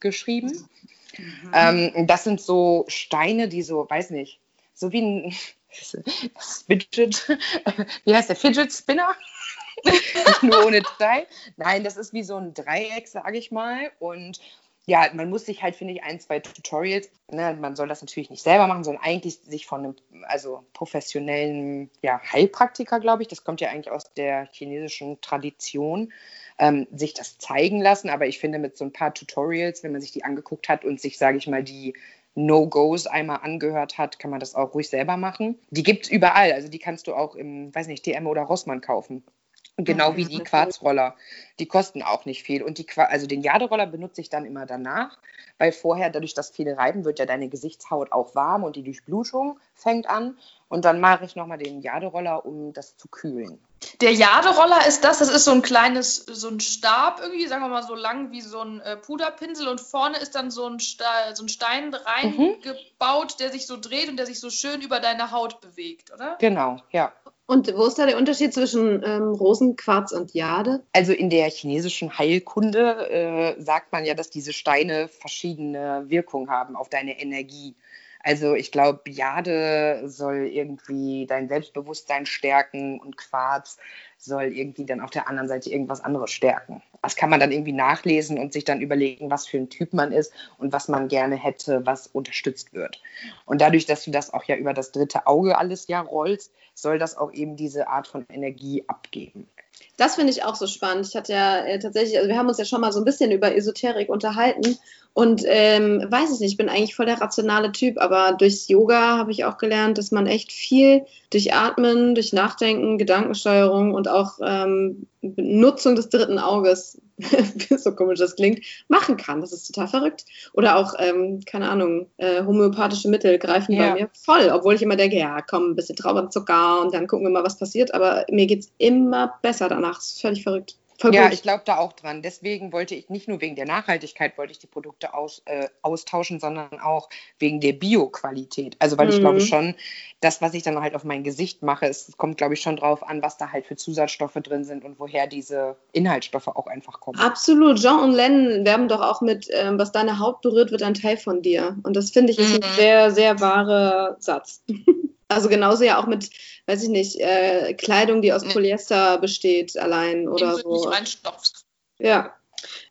geschrieben. Mhm. Ähm, das sind so Steine, die so, weiß nicht, so wie ein Fidget, wie heißt der Fidget Spinner? Nur ohne Teil. Nein, das ist wie so ein Dreieck, sage ich mal. Und ja, man muss sich halt, finde ich, ein, zwei Tutorials, ne, man soll das natürlich nicht selber machen, sondern eigentlich sich von einem also professionellen ja, Heilpraktiker, glaube ich, das kommt ja eigentlich aus der chinesischen Tradition, ähm, sich das zeigen lassen. Aber ich finde, mit so ein paar Tutorials, wenn man sich die angeguckt hat und sich, sage ich mal, die No-Gos einmal angehört hat, kann man das auch ruhig selber machen. Die gibt es überall. Also die kannst du auch im, weiß nicht, DM oder Rossmann kaufen. Genau wie die Quarzroller. Die kosten auch nicht viel. Und die, also den Jaderoller benutze ich dann immer danach, weil vorher, dadurch, dass viele reiben, wird ja deine Gesichtshaut auch warm und die Durchblutung fängt an. Und dann mache ich nochmal den Jaderoller, um das zu kühlen. Der Jaderoller ist das, das ist so ein kleines, so ein Stab irgendwie, sagen wir mal so lang wie so ein äh, Puderpinsel und vorne ist dann so ein, Ste so ein Stein reingebaut, mhm. der sich so dreht und der sich so schön über deine Haut bewegt, oder? Genau, ja. Und wo ist da der Unterschied zwischen ähm, Rosenquarz und Jade? Also in der chinesischen Heilkunde äh, sagt man ja, dass diese Steine verschiedene Wirkungen haben auf deine Energie. Also ich glaube, Jade soll irgendwie dein Selbstbewusstsein stärken und Quarz soll irgendwie dann auf der anderen Seite irgendwas anderes stärken. Das kann man dann irgendwie nachlesen und sich dann überlegen, was für ein Typ man ist und was man gerne hätte, was unterstützt wird. Und dadurch, dass du das auch ja über das dritte Auge alles ja rollst, soll das auch eben diese Art von Energie abgeben. Das finde ich auch so spannend. Ich hatte ja äh, tatsächlich, also wir haben uns ja schon mal so ein bisschen über Esoterik unterhalten und ähm, weiß es nicht, ich bin eigentlich voll der rationale Typ, aber durchs Yoga habe ich auch gelernt, dass man echt viel durch Atmen, durch Nachdenken, Gedankensteuerung und auch ähm, Nutzung des dritten Auges, so komisch das klingt, machen kann. Das ist total verrückt. Oder auch, ähm, keine Ahnung, äh, homöopathische Mittel greifen ja. bei mir voll, obwohl ich immer denke, ja, komm, ein bisschen Traubenzucker und dann gucken wir mal, was passiert. Aber mir geht es immer besser danach. Das ist völlig verrückt. Voll ja, gut. ich glaube da auch dran. Deswegen wollte ich nicht nur wegen der Nachhaltigkeit wollte ich die Produkte aus, äh, austauschen, sondern auch wegen der Bioqualität. Also weil mhm. ich glaube schon, das, was ich dann halt auf mein Gesicht mache, es kommt, glaube ich, schon drauf an, was da halt für Zusatzstoffe drin sind und woher diese Inhaltsstoffe auch einfach kommen. Absolut. Jean und Len werben doch auch mit, ähm, was deine Haut berührt, wird ein Teil von dir. Und das finde ich ist mhm. ein sehr, sehr wahrer Satz. Also genauso ja auch mit, weiß ich nicht, äh, Kleidung, die aus nee. Polyester besteht, allein oder so. Nicht reinstopfst. Ja.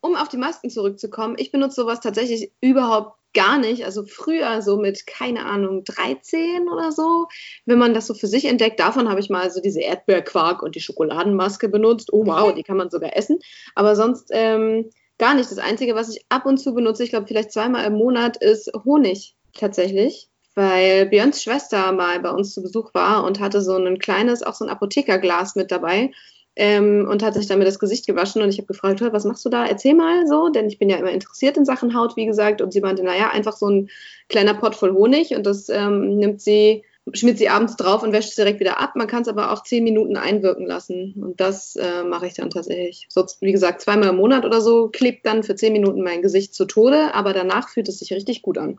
Um auf die Masken zurückzukommen, ich benutze sowas tatsächlich überhaupt gar nicht. Also früher so mit, keine Ahnung, 13 oder so, wenn man das so für sich entdeckt, davon habe ich mal so diese Erdbeerquark und die Schokoladenmaske benutzt. Oh wow, die kann man sogar essen. Aber sonst ähm, gar nicht. Das Einzige, was ich ab und zu benutze, ich glaube vielleicht zweimal im Monat, ist Honig tatsächlich weil Björns Schwester mal bei uns zu Besuch war und hatte so ein kleines, auch so ein Apothekerglas mit dabei ähm, und hat sich damit das Gesicht gewaschen und ich habe gefragt, was machst du da? Erzähl mal so, denn ich bin ja immer interessiert in Sachen Haut, wie gesagt, und sie meinte, naja, einfach so ein kleiner Pott voll Honig und das ähm, nimmt sie schmiert sie abends drauf und wäscht es direkt wieder ab. Man kann es aber auch zehn Minuten einwirken lassen. Und das äh, mache ich dann tatsächlich. So, wie gesagt, zweimal im Monat oder so klebt dann für zehn Minuten mein Gesicht zu Tode, aber danach fühlt es sich richtig gut an.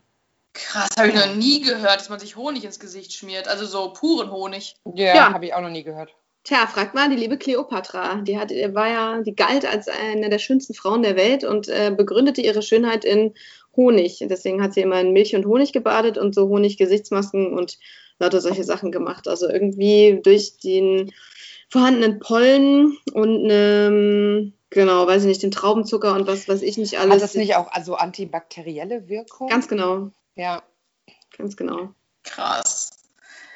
Krass, habe ich noch nie gehört, dass man sich Honig ins Gesicht schmiert. Also so puren Honig. Ja, ja. habe ich auch noch nie gehört. Tja, fragt mal die liebe Kleopatra. Die hat, war ja, die galt als eine der schönsten Frauen der Welt und äh, begründete ihre Schönheit in Honig. Deswegen hat sie immer in Milch und Honig gebadet und so Honig-Gesichtsmasken und lauter solche Sachen gemacht. Also irgendwie durch den vorhandenen Pollen und einem Genau, weiß ich nicht, den Traubenzucker und was weiß ich nicht alles. Hat das nicht auch also antibakterielle Wirkung? Ganz genau. Ja. Ganz genau. Krass.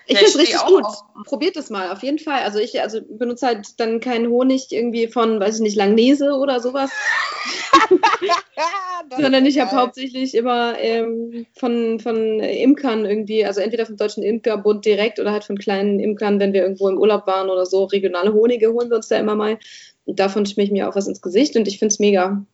Ich ja, finde es richtig gut. Auf. Probiert es mal, auf jeden Fall. Also ich also benutze halt dann keinen Honig irgendwie von, weiß ich nicht, Langnese oder sowas. Sondern ich habe hauptsächlich immer ähm, von, von Imkern irgendwie, also entweder vom Deutschen Imkerbund direkt oder halt von kleinen Imkern, wenn wir irgendwo im Urlaub waren oder so. Regionale Honige holen wir uns da immer mal. Und davon schmier ich mir auch was ins Gesicht und ich finde es mega.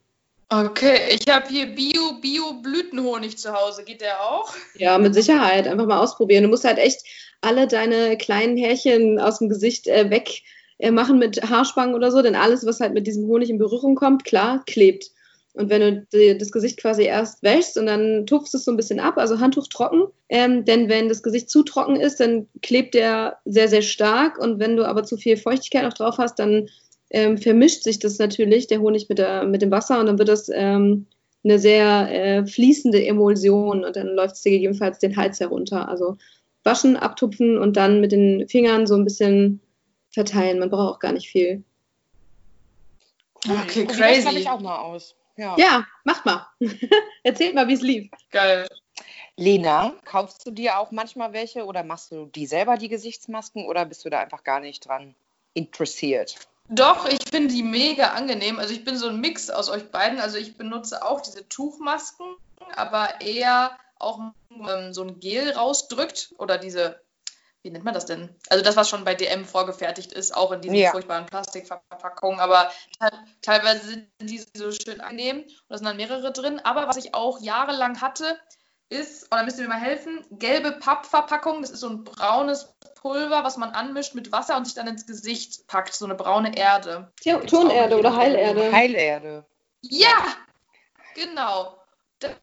Okay, ich habe hier Bio, Bio-Blütenhonig zu Hause. Geht der auch? Ja, mit Sicherheit. Einfach mal ausprobieren. Du musst halt echt alle deine kleinen Härchen aus dem Gesicht äh, weg äh, machen mit Haarspangen oder so, denn alles, was halt mit diesem Honig in Berührung kommt, klar, klebt. Und wenn du das Gesicht quasi erst wäschst und dann tupfst es so ein bisschen ab, also Handtuch trocken, ähm, denn wenn das Gesicht zu trocken ist, dann klebt der sehr, sehr stark und wenn du aber zu viel Feuchtigkeit auch drauf hast, dann ähm, vermischt sich das natürlich, der Honig mit, der, mit dem Wasser und dann wird das ähm, eine sehr äh, fließende Emulsion und dann läuft es dir gegebenenfalls den Hals herunter. Also waschen, abtupfen und dann mit den Fingern so ein bisschen verteilen. Man braucht auch gar nicht viel. Okay, crazy. Das ich auch mal aus. Ja, ja mach mal. Erzählt mal, wie es lief. Geil. Lena, kaufst du dir auch manchmal welche oder machst du die selber, die Gesichtsmasken, oder bist du da einfach gar nicht dran interessiert? Doch, ich finde die mega angenehm. Also ich bin so ein Mix aus euch beiden. Also ich benutze auch diese Tuchmasken, aber eher auch ähm, so ein Gel rausdrückt oder diese wie nennt man das denn? Also das, was schon bei DM vorgefertigt ist, auch in diesen ja. furchtbaren Plastikverpackungen, aber teilweise sind die so schön angenehm und da sind dann mehrere drin. Aber was ich auch jahrelang hatte, ist, oder müsst ihr mir mal helfen, gelbe Pappverpackung. Das ist so ein braunes Pulver, was man anmischt mit Wasser und sich dann ins Gesicht packt. So eine braune Erde. Tonerde oder Heilerde. Heilerde. Ja, genau.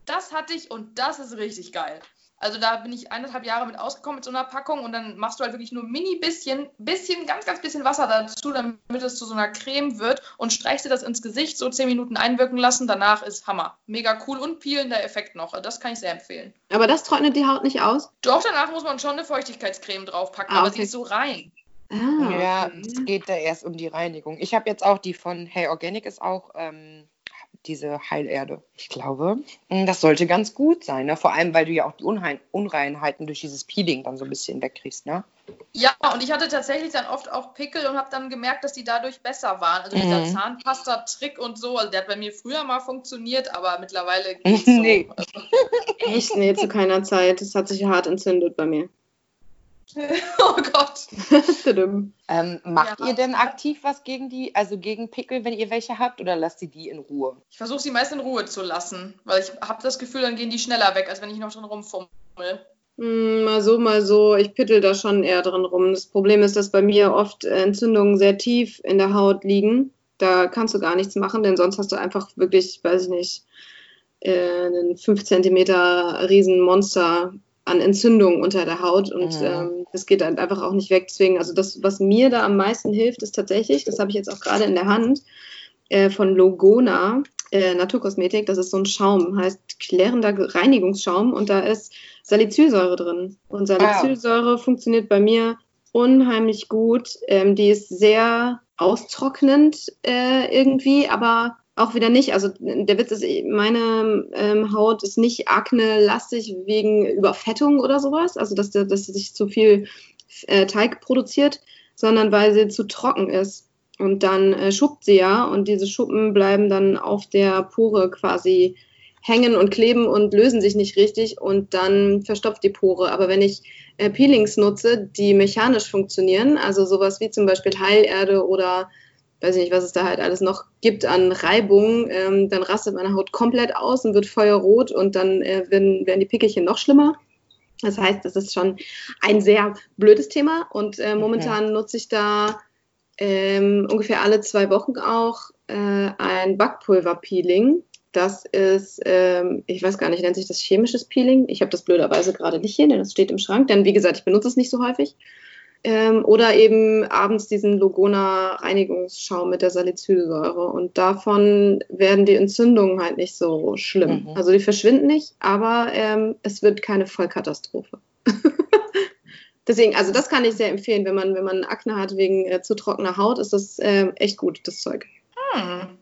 Das hatte ich und das ist richtig geil. Also da bin ich eineinhalb Jahre mit ausgekommen mit so einer Packung und dann machst du halt wirklich nur mini bisschen, bisschen, ganz, ganz bisschen Wasser dazu, damit es zu so einer Creme wird und streichst dir das ins Gesicht, so zehn Minuten einwirken lassen. Danach ist Hammer. Mega cool und peelender Effekt noch. Das kann ich sehr empfehlen. Aber das trocknet die Haut nicht aus? Doch, danach muss man schon eine Feuchtigkeitscreme draufpacken, ah, okay. aber sie ist so rein. Ah, ja, es geht da erst um die Reinigung. Ich habe jetzt auch die von Hey Organic ist auch ähm, diese Heilerde. Ich glaube, mm, das sollte ganz gut sein. Ne? Vor allem, weil du ja auch die Unheil Unreinheiten durch dieses Peeling dann so ein bisschen wegkriegst. Ne? Ja, und ich hatte tatsächlich dann oft auch Pickel und habe dann gemerkt, dass die dadurch besser waren. Also dieser mhm. Zahnpasta-Trick und so, also der hat bei mir früher mal funktioniert, aber mittlerweile geht's so. nee. Echt? Nee, zu keiner Zeit. Das hat sich hart entzündet bei mir. oh Gott. ähm, macht ja. ihr denn aktiv was gegen die, also gegen Pickel, wenn ihr welche habt, oder lasst ihr die in Ruhe? Ich versuche sie meist in Ruhe zu lassen, weil ich habe das Gefühl, dann gehen die schneller weg, als wenn ich noch drin rumfummel. Hm, mal so, mal so. Ich pittel da schon eher drin rum. Das Problem ist, dass bei mir oft Entzündungen sehr tief in der Haut liegen. Da kannst du gar nichts machen, denn sonst hast du einfach wirklich, weiß ich nicht, äh, einen 5 cm riesen Monster an Entzündung unter der Haut und mhm. ähm, das geht halt einfach auch nicht weg. Deswegen, also das, was mir da am meisten hilft, ist tatsächlich, das habe ich jetzt auch gerade in der Hand, äh, von Logona, äh, Naturkosmetik, das ist so ein Schaum, heißt klärender Reinigungsschaum und da ist Salicylsäure drin. Und Salicylsäure ah. funktioniert bei mir unheimlich gut. Ähm, die ist sehr austrocknend äh, irgendwie, aber auch wieder nicht. Also der Witz ist, meine ähm, Haut ist nicht akne-lastig wegen Überfettung oder sowas, also dass, dass sich zu viel äh, Teig produziert, sondern weil sie zu trocken ist. Und dann äh, schuppt sie ja und diese Schuppen bleiben dann auf der Pore quasi hängen und kleben und lösen sich nicht richtig und dann verstopft die Pore. Aber wenn ich äh, Peelings nutze, die mechanisch funktionieren, also sowas wie zum Beispiel Heilerde oder weiß ich nicht, was es da halt alles noch gibt an Reibung, ähm, dann rastet meine Haut komplett aus und wird feuerrot und dann äh, werden, werden die Pickelchen noch schlimmer. Das heißt, das ist schon ein sehr blödes Thema und äh, momentan okay. nutze ich da ähm, ungefähr alle zwei Wochen auch äh, ein Backpulver-Peeling. Das ist, ähm, ich weiß gar nicht, nennt sich das chemisches Peeling? Ich habe das blöderweise gerade nicht hier, denn das steht im Schrank. Denn wie gesagt, ich benutze es nicht so häufig. Ähm, oder eben abends diesen Logona-Reinigungsschaum mit der Salicylsäure. Und davon werden die Entzündungen halt nicht so schlimm. Mhm. Also die verschwinden nicht, aber ähm, es wird keine Vollkatastrophe. Deswegen, also das kann ich sehr empfehlen, wenn man, wenn man Akne hat wegen äh, zu trockener Haut, ist das äh, echt gut, das Zeug. Hm.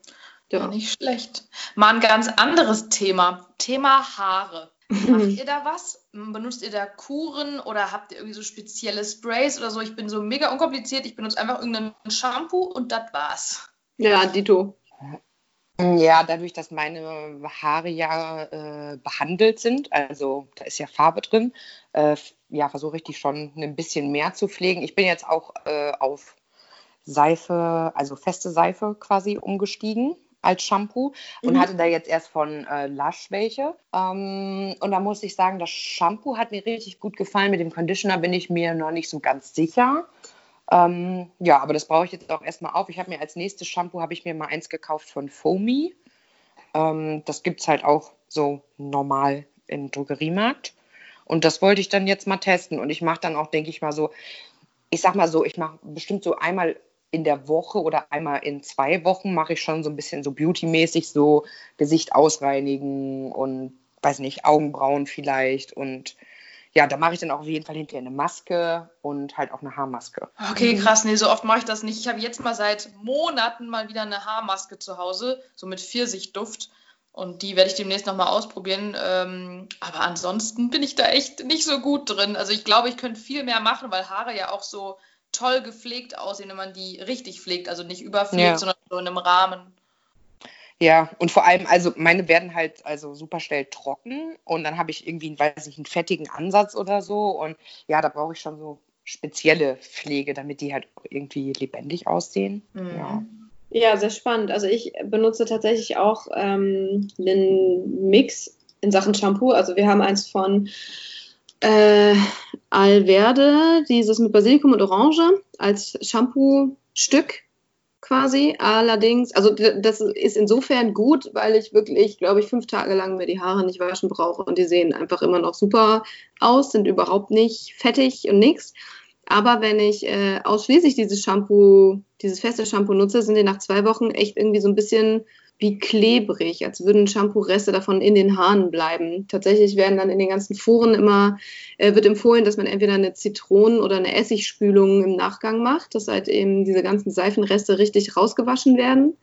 Ja. Nicht schlecht. Mal ein ganz anderes Thema. Thema Haare. Macht ihr da was? Benutzt ihr da Kuren oder habt ihr irgendwie so spezielle Sprays oder so? Ich bin so mega unkompliziert. Ich benutze einfach irgendein Shampoo und das war's. Ja, Dito. Ja, dadurch, dass meine Haare ja äh, behandelt sind, also da ist ja Farbe drin, äh, ja, versuche ich die schon ein bisschen mehr zu pflegen. Ich bin jetzt auch äh, auf Seife, also feste Seife quasi umgestiegen als Shampoo und mhm. hatte da jetzt erst von äh, Lush welche. Ähm, und da muss ich sagen, das Shampoo hat mir richtig gut gefallen. Mit dem Conditioner bin ich mir noch nicht so ganz sicher. Ähm, ja, aber das brauche ich jetzt auch erstmal auf. Ich habe mir als nächstes Shampoo habe ich mir mal eins gekauft von Foamy. Ähm, das gibt es halt auch so normal im Drogeriemarkt. Und das wollte ich dann jetzt mal testen. Und ich mache dann auch, denke ich mal so, ich sag mal so, ich mache bestimmt so einmal in der Woche oder einmal in zwei Wochen mache ich schon so ein bisschen so beautymäßig so Gesicht ausreinigen und weiß nicht, Augenbrauen vielleicht und ja, da mache ich dann auch auf jeden Fall hinterher eine Maske und halt auch eine Haarmaske. Okay, krass. Nee, so oft mache ich das nicht. Ich habe jetzt mal seit Monaten mal wieder eine Haarmaske zu Hause, so mit Pfirsichduft. Und die werde ich demnächst nochmal ausprobieren. Ähm, aber ansonsten bin ich da echt nicht so gut drin. Also ich glaube, ich könnte viel mehr machen, weil Haare ja auch so toll gepflegt aussehen, wenn man die richtig pflegt, also nicht überpflegt, ja. sondern so in einem Rahmen. Ja, und vor allem, also meine werden halt also super schnell trocken und dann habe ich irgendwie, weiß ich, einen fettigen Ansatz oder so und ja, da brauche ich schon so spezielle Pflege, damit die halt auch irgendwie lebendig aussehen. Mhm. Ja. Ja, sehr spannend. Also ich benutze tatsächlich auch ähm, einen Mix in Sachen Shampoo. Also wir haben eins von äh, Alverde, dieses mit Basilikum und Orange als Shampoo-Stück quasi. Allerdings, also das ist insofern gut, weil ich wirklich, glaube ich, fünf Tage lang mir die Haare nicht waschen brauche und die sehen einfach immer noch super aus, sind überhaupt nicht fettig und nix. Aber wenn ich äh, ausschließlich dieses Shampoo, dieses feste Shampoo nutze, sind die nach zwei Wochen echt irgendwie so ein bisschen wie klebrig, als würden Shampoo-Reste davon in den Haaren bleiben. Tatsächlich werden dann in den ganzen Foren immer, äh, wird empfohlen, dass man entweder eine Zitronen- oder eine Essigspülung im Nachgang macht, dass halt eben diese ganzen Seifenreste richtig rausgewaschen werden.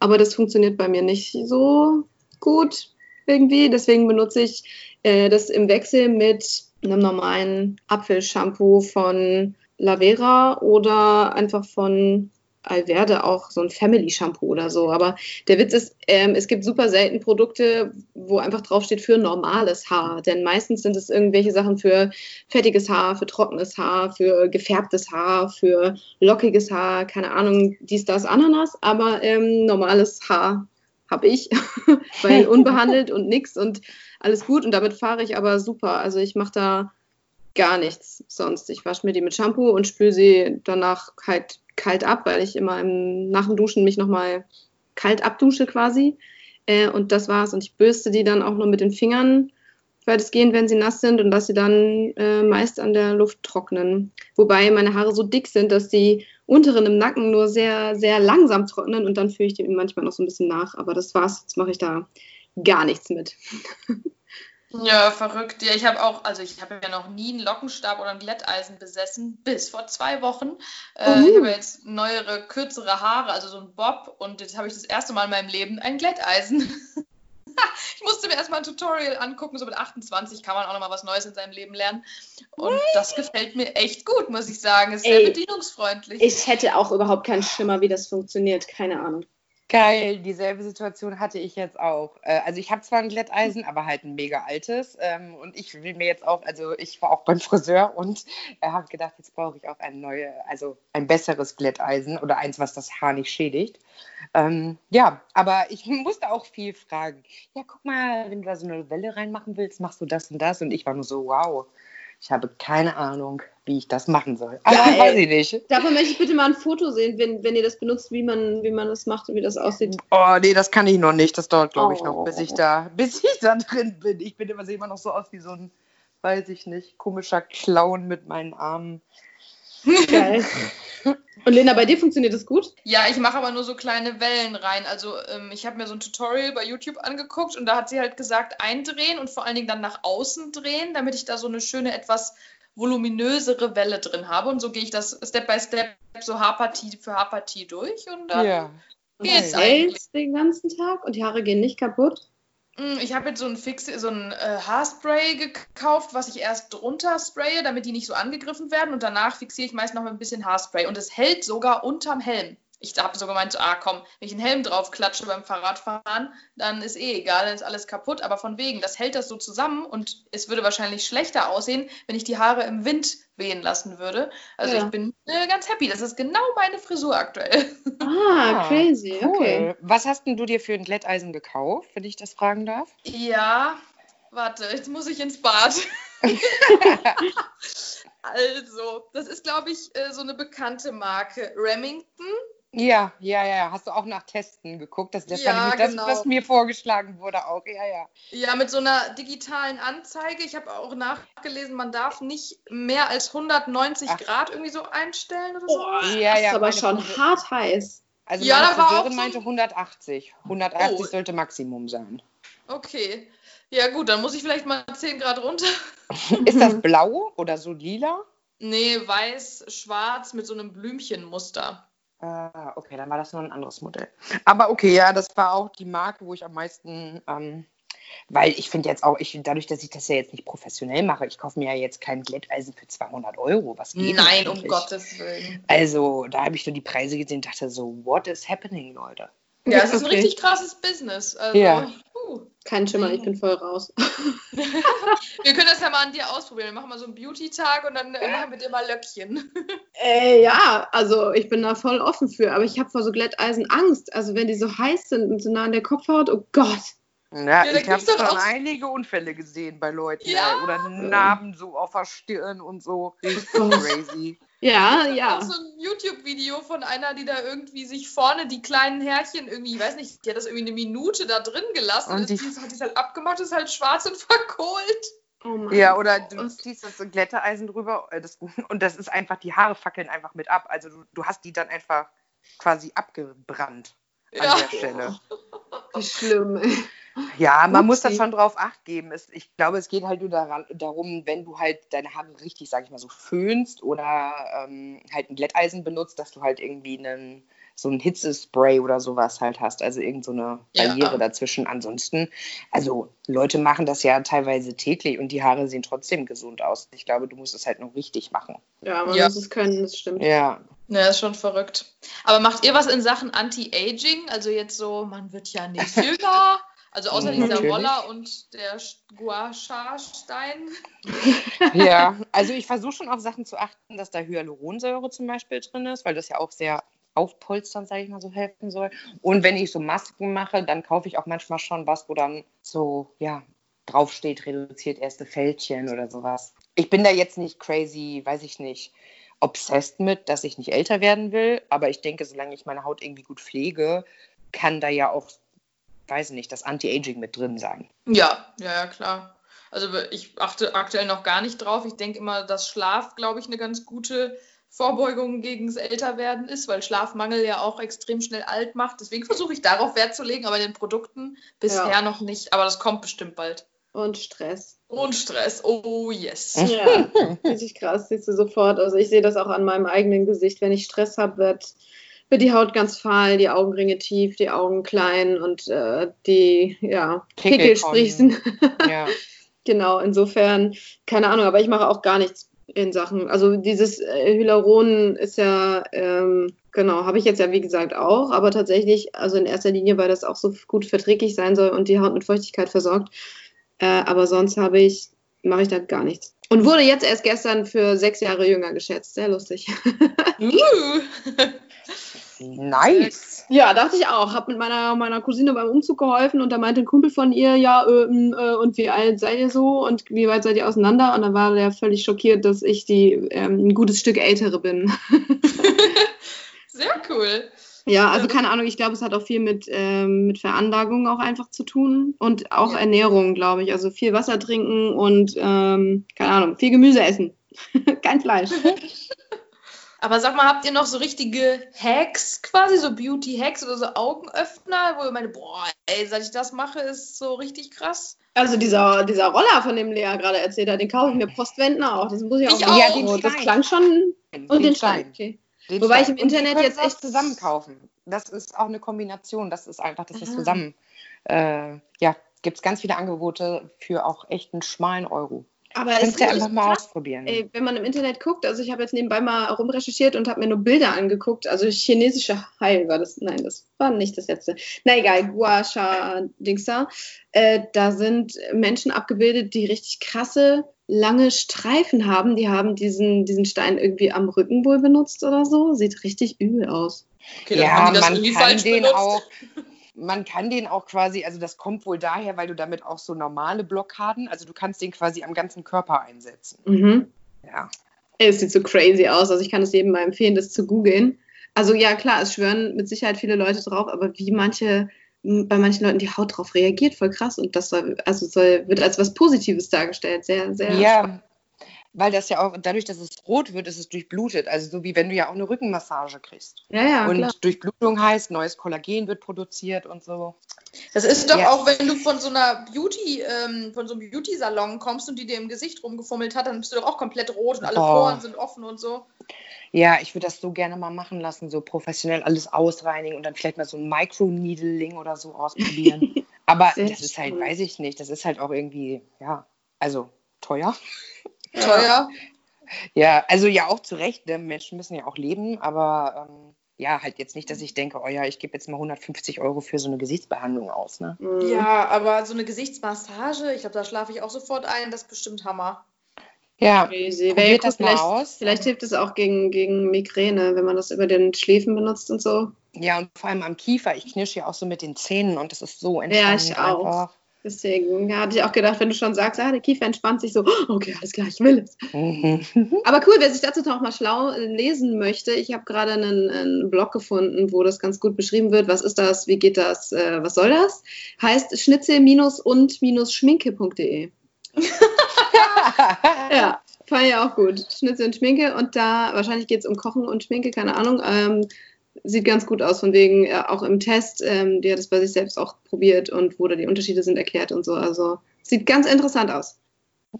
Aber das funktioniert bei mir nicht so gut irgendwie. Deswegen benutze ich äh, das im Wechsel mit einem normalen Apfelshampoo von Lavera oder einfach von Alverde auch so ein Family Shampoo oder so. Aber der Witz ist, ähm, es gibt super selten Produkte, wo einfach draufsteht für normales Haar. Denn meistens sind es irgendwelche Sachen für fettiges Haar, für trockenes Haar, für gefärbtes Haar, für lockiges Haar, keine Ahnung, dies, das, Ananas. Aber ähm, normales Haar habe ich, weil unbehandelt und nix und alles gut. Und damit fahre ich aber super. Also ich mache da gar nichts sonst. Ich wasche mir die mit Shampoo und spüle sie danach halt kalt ab, weil ich immer im, nach dem Duschen mich nochmal kalt abdusche quasi. Äh, und das war's. Und ich bürste die dann auch nur mit den Fingern weitestgehend, wenn sie nass sind und lasse sie dann äh, meist an der Luft trocknen. Wobei meine Haare so dick sind, dass die unteren im Nacken nur sehr, sehr langsam trocknen und dann führe ich die manchmal noch so ein bisschen nach. Aber das war's. Jetzt mache ich da gar nichts mit. Ja, verrückt. Ja, ich habe auch, also ich habe ja noch nie einen Lockenstab oder ein Glätteisen besessen, bis vor zwei Wochen. Äh, ich habe jetzt neuere, kürzere Haare, also so ein Bob und jetzt habe ich das erste Mal in meinem Leben ein Glätteisen. ich musste mir erstmal ein Tutorial angucken, so mit 28 kann man auch nochmal was Neues in seinem Leben lernen. Und das gefällt mir echt gut, muss ich sagen. Ist sehr Ey, bedienungsfreundlich. Ich hätte auch überhaupt keinen Schimmer, wie das funktioniert. Keine Ahnung. Geil, dieselbe Situation hatte ich jetzt auch. Äh, Also ich habe zwar ein Glätteisen, aber halt ein mega altes. Ähm, Und ich will mir jetzt auch, also ich war auch beim Friseur und habe gedacht, jetzt brauche ich auch ein neues, also ein besseres Glätteisen oder eins, was das Haar nicht schädigt. Ähm, ja, aber ich musste auch viel fragen. Ja, guck mal, wenn du da so eine Welle reinmachen willst, machst du das und das. Und ich war nur so, wow, ich habe keine Ahnung, wie ich das machen soll. Aber Geil. weiß ich nicht. Davon möchte ich bitte mal ein Foto sehen, wenn, wenn ihr das benutzt, wie man, wie man das macht und wie das aussieht. Oh, nee, das kann ich noch nicht. Das dauert, glaube ich, noch, Oh. bis ich da, bis ich da drin bin. Ich bin immer, sehe immer noch so aus wie so ein, weiß ich nicht, komischer Clown mit meinen Armen. Geil. Und Lena, bei dir funktioniert das gut? Ja, ich mache aber nur so kleine Wellen rein. Also ähm, ich habe mir so ein Tutorial bei YouTube angeguckt und da hat sie halt gesagt, eindrehen und vor allen Dingen dann nach außen drehen, damit ich da so eine schöne, etwas voluminösere Welle drin habe. Und so gehe ich das Step by Step so Haarpartie für Haarpartie durch und dann Ja. Geht's du eigentlich. den ganzen Tag und die Haare gehen nicht kaputt? Mm, Ich habe jetzt so ein, Fix so ein äh, Haarspray gekauft, was ich erst drunter spraye, damit die nicht so angegriffen werden. Und danach fixiere ich meist noch mit ein bisschen Haarspray. Und es hält sogar unterm Helm. Ich habe so gemeint, so, ah komm, wenn ich einen Helm drauf klatsche beim Fahrradfahren, dann ist eh egal, dann ist alles kaputt. Aber von wegen, das hält das so zusammen und es würde wahrscheinlich schlechter aussehen, wenn ich die Haare im Wind wehen lassen würde. Also Ja. ich bin äh, ganz happy. Das ist genau meine Frisur aktuell. Ah, Ah, crazy, Cool. okay. Was hast denn du dir für ein Glätteisen gekauft, wenn ich das fragen darf? Ja, warte, jetzt muss ich ins Bad. also, das ist, glaube ich, äh, so eine bekannte Marke. Remington. Ja, ja, ja. Hast du auch nach Testen geguckt? Das, das Ja, war nämlich das, genau. was mir vorgeschlagen wurde auch. Ja, ja. Ja, mit so einer digitalen Anzeige. Ich habe auch nachgelesen, man darf nicht mehr als 190 Ach. Grad irgendwie so einstellen oder so. Boah, Ja, das ja, ist aber schon Friseur- hart heiß. Also Ja, meine da war auch Friseurin so meinte ein- 180. 180 Oh. sollte Maximum sein. Okay. Ja, gut, dann muss ich vielleicht mal 10 Grad runter. Ist das blau oder so lila? Nee, weiß, schwarz mit so einem Blümchenmuster. Ah, okay, dann war das nur ein anderes Modell. Aber okay, ja, das war auch die Marke, wo ich am meisten, ähm, weil ich finde jetzt auch, ich, dadurch, dass ich das ja jetzt nicht professionell mache, ich kaufe mir ja jetzt kein Glätteisen für 200 Euro. Was geht Nein, um? Gottes Willen. Also, da habe ich so die Preise gesehen und dachte so, what is happening, Leute? Ja, es ist ein richtig krasses Business. Also, Ja. puh. Kein Schimmer, ich bin voll raus. wir können das ja mal an dir ausprobieren. Wir machen mal so einen Beauty-Tag und dann äh, machen wir dir mal Löckchen. Äh, ja, also ich bin da voll offen für, aber ich habe vor so Glätteisen Angst. Also wenn die so heiß sind und so nah an der Kopfhaut, oh Gott. Ja, ja ich habe schon einige Unfälle gesehen bei Leuten. Ja. Oder Narben so auf der Stirn und so. Richtig crazy. Ja, ja. Auch so ein YouTube-Video von einer, die da irgendwie sich vorne die kleinen Härchen irgendwie, ich weiß nicht, die hat das irgendwie eine Minute da drin gelassen und, und die, hat die halt abgemacht, ist halt schwarz und verkohlt. Oh ja, oder du ziehst das Glätteisen drüber äh, das, und das ist einfach, die Haare fackeln einfach mit ab. Also du, du hast die dann einfach quasi abgebrannt an ja. der Stelle. Wie schlimm. Ja, man Upsi. muss da schon drauf acht geben. Es, ich glaube, es geht halt nur daran, darum, wenn du halt deine Haare richtig, sag ich mal, so föhnst oder ähm, halt ein Glätteisen benutzt, dass du halt irgendwie einen, so ein Hitzespray oder sowas halt hast. Also irgend so eine Barriere ja. dazwischen. Ansonsten, also Leute machen das ja teilweise täglich und die Haare sehen trotzdem gesund aus. Ich glaube, du musst es halt noch richtig machen. Ja, man ja. muss es können, das stimmt. Ja. Ja, ist schon verrückt. Aber macht ihr was in Sachen Anti-Aging? Also jetzt so, man wird ja nicht jünger. Also außer mhm, dieser Roller und der Gua Sha-Stein. Ja, also ich versuche schon auf Sachen zu achten, dass da Hyaluronsäure zum Beispiel drin ist, weil das ja auch sehr aufpolstern, sage ich mal so, helfen soll. Und wenn ich so Masken mache, dann kaufe ich auch manchmal schon was, wo dann so, ja, draufsteht, reduziert erste Fältchen oder sowas. Ich bin da jetzt nicht crazy, weiß ich nicht, obsessed mit, dass ich nicht älter werden will, aber ich denke, solange ich meine Haut irgendwie gut pflege, kann da ja auch weiß nicht, das Anti-Aging mit drin sein. Ja, ja, ja, klar. Also ich achte aktuell noch gar nicht drauf. Ich denke immer, dass Schlaf, glaube ich, eine ganz gute Vorbeugung gegen das Älterwerden ist, weil Schlafmangel ja auch extrem schnell alt macht. Deswegen versuche ich darauf Wert zu legen, aber in den Produkten bisher ja. noch nicht. Aber das kommt bestimmt bald. Und Stress. Und Stress, oh yes. Ja, richtig krass, siehst du sofort. Also ich sehe das auch an meinem eigenen Gesicht. Wenn ich Stress habe, wird wird die Haut ganz fahl, die Augenringe tief, die Augen klein und äh, die ja, Pickel sprießen. Ja. genau, insofern, keine Ahnung, aber ich mache auch gar nichts in Sachen. Also dieses äh, Hyaluron ist ja, ähm, genau, habe ich jetzt ja wie gesagt auch, aber tatsächlich, also in erster Linie, weil das auch so gut verträglich sein soll und die Haut mit Feuchtigkeit versorgt. Äh, aber sonst habe ich, mache ich da gar nichts. Und wurde jetzt erst gestern für sechs Jahre jünger geschätzt. Sehr lustig. uh. Nice. Ja, dachte ich auch. Hab mit meiner, meiner Cousine beim Umzug geholfen und da meinte ein Kumpel von ihr, ja, äh, äh, und wie alt seid ihr so und wie weit seid ihr auseinander? Und dann war der völlig schockiert, dass ich die ähm, ein gutes Stück ältere bin. Sehr cool. Ja, also keine Ahnung, ich glaube, es hat auch viel mit, ähm, mit Veranlagung auch einfach zu tun und auch ja. Ernährung, glaube ich. Also viel Wasser trinken und, ähm, keine Ahnung, viel Gemüse essen. Kein Fleisch. Aber sag mal, habt ihr noch so richtige Hacks quasi, so Beauty-Hacks oder so Augenöffner, wo ihr meint, boah, ey, seit ich das mache, ist so richtig krass? Also dieser, dieser Roller, von dem Lea gerade erzählt hat, den kaufe ich mir Postwendner auch. Das muss ich auch, ich auch. Ja, den das klang schon. Den und den Stein. Okay. Den Wobei Stein. ich im Internet jetzt echt zusammen kaufen. Das ist auch eine Kombination. Das ist einfach, dass das zusammen. Äh, ja, gibt es ganz viele Angebote für auch echt einen schmalen Euro. Aber es ist ja einfach mal krass, ausprobieren. Ey, wenn man im Internet guckt, also ich habe jetzt nebenbei mal rumrecherchiert und habe mir nur Bilder angeguckt. Also chinesische Heil war das. Nein, das war nicht das letzte. Na egal, Gua Sha Dingsa. Äh, da sind Menschen abgebildet, die richtig krasse, lange Streifen haben. Die haben diesen, diesen Stein irgendwie am Rücken wohl benutzt oder so. Sieht richtig übel aus. Okay, ja, man kann den benutzt. auch man kann den auch quasi, also das kommt wohl daher, weil du damit auch so normale Blockaden, also du kannst den quasi am ganzen Körper einsetzen. Mhm. Ja. Es sieht so crazy aus, also ich kann es jedem mal empfehlen, das zu googeln. Also ja, klar, es schwören mit Sicherheit viele Leute drauf, aber wie manche bei manchen Leuten die Haut drauf reagiert, voll krass. Und das soll, also soll, wird als was Positives dargestellt. Sehr, sehr ja, spannend weil das ja auch, dadurch, dass es rot wird, ist es durchblutet. Also so wie wenn du ja auch eine Rückenmassage kriegst. Ja, ja. Und klar. Durchblutung heißt, neues Kollagen wird produziert und so. Das ist doch ja. auch, wenn du von so einer Beauty, ähm, von so einem Beauty-Salon kommst und die dir im Gesicht rumgefummelt hat, dann bist du doch auch komplett rot und alle oh. Poren sind offen und so. Ja, ich würde das so gerne mal machen lassen, so professionell alles ausreinigen und dann vielleicht mal so ein Micro-Needling oder so ausprobieren. Aber das ist halt, weiß ich nicht, das ist halt auch irgendwie, ja, also teuer. Teuer? Ja, also ja auch zu Recht, ne? Menschen müssen ja auch leben, aber ähm, ja, halt jetzt nicht, dass ich denke, oh ja, ich gebe jetzt mal 150 Euro für so eine Gesichtsbehandlung aus. Ne? Mhm. Ja, aber so eine Gesichtsmassage, ich glaube, da schlafe ich auch sofort ein, das ist bestimmt Hammer. Ja, Crazy. probiert das mal vielleicht, aus. Vielleicht hilft es auch gegen, gegen Migräne, wenn man das über den Schläfen benutzt und so. Ja, und vor allem am Kiefer. Ich knirsche ja auch so mit den Zähnen und das ist so Ja, entspannend ich auch. einfach. Deswegen ja, hatte ich auch gedacht, wenn du schon sagst, ah, der Kiefer entspannt sich so, okay, alles klar, ich will es. Mhm. Aber cool, wer sich dazu noch mal schlau lesen möchte, ich habe gerade einen, einen Blog gefunden, wo das ganz gut beschrieben wird. Was ist das? Wie geht das? Äh, was soll das? Heißt schnitzel-und-schminke.de. Ja, fand ich auch gut. Schnitzel und Schminke und da, wahrscheinlich geht es um Kochen und Schminke, keine Ahnung. Ähm, sieht ganz gut aus, von wegen äh, auch im Test. Ähm, die hat es bei sich selbst auch probiert und wo da die Unterschiede sind erklärt und so. Also sieht ganz interessant aus.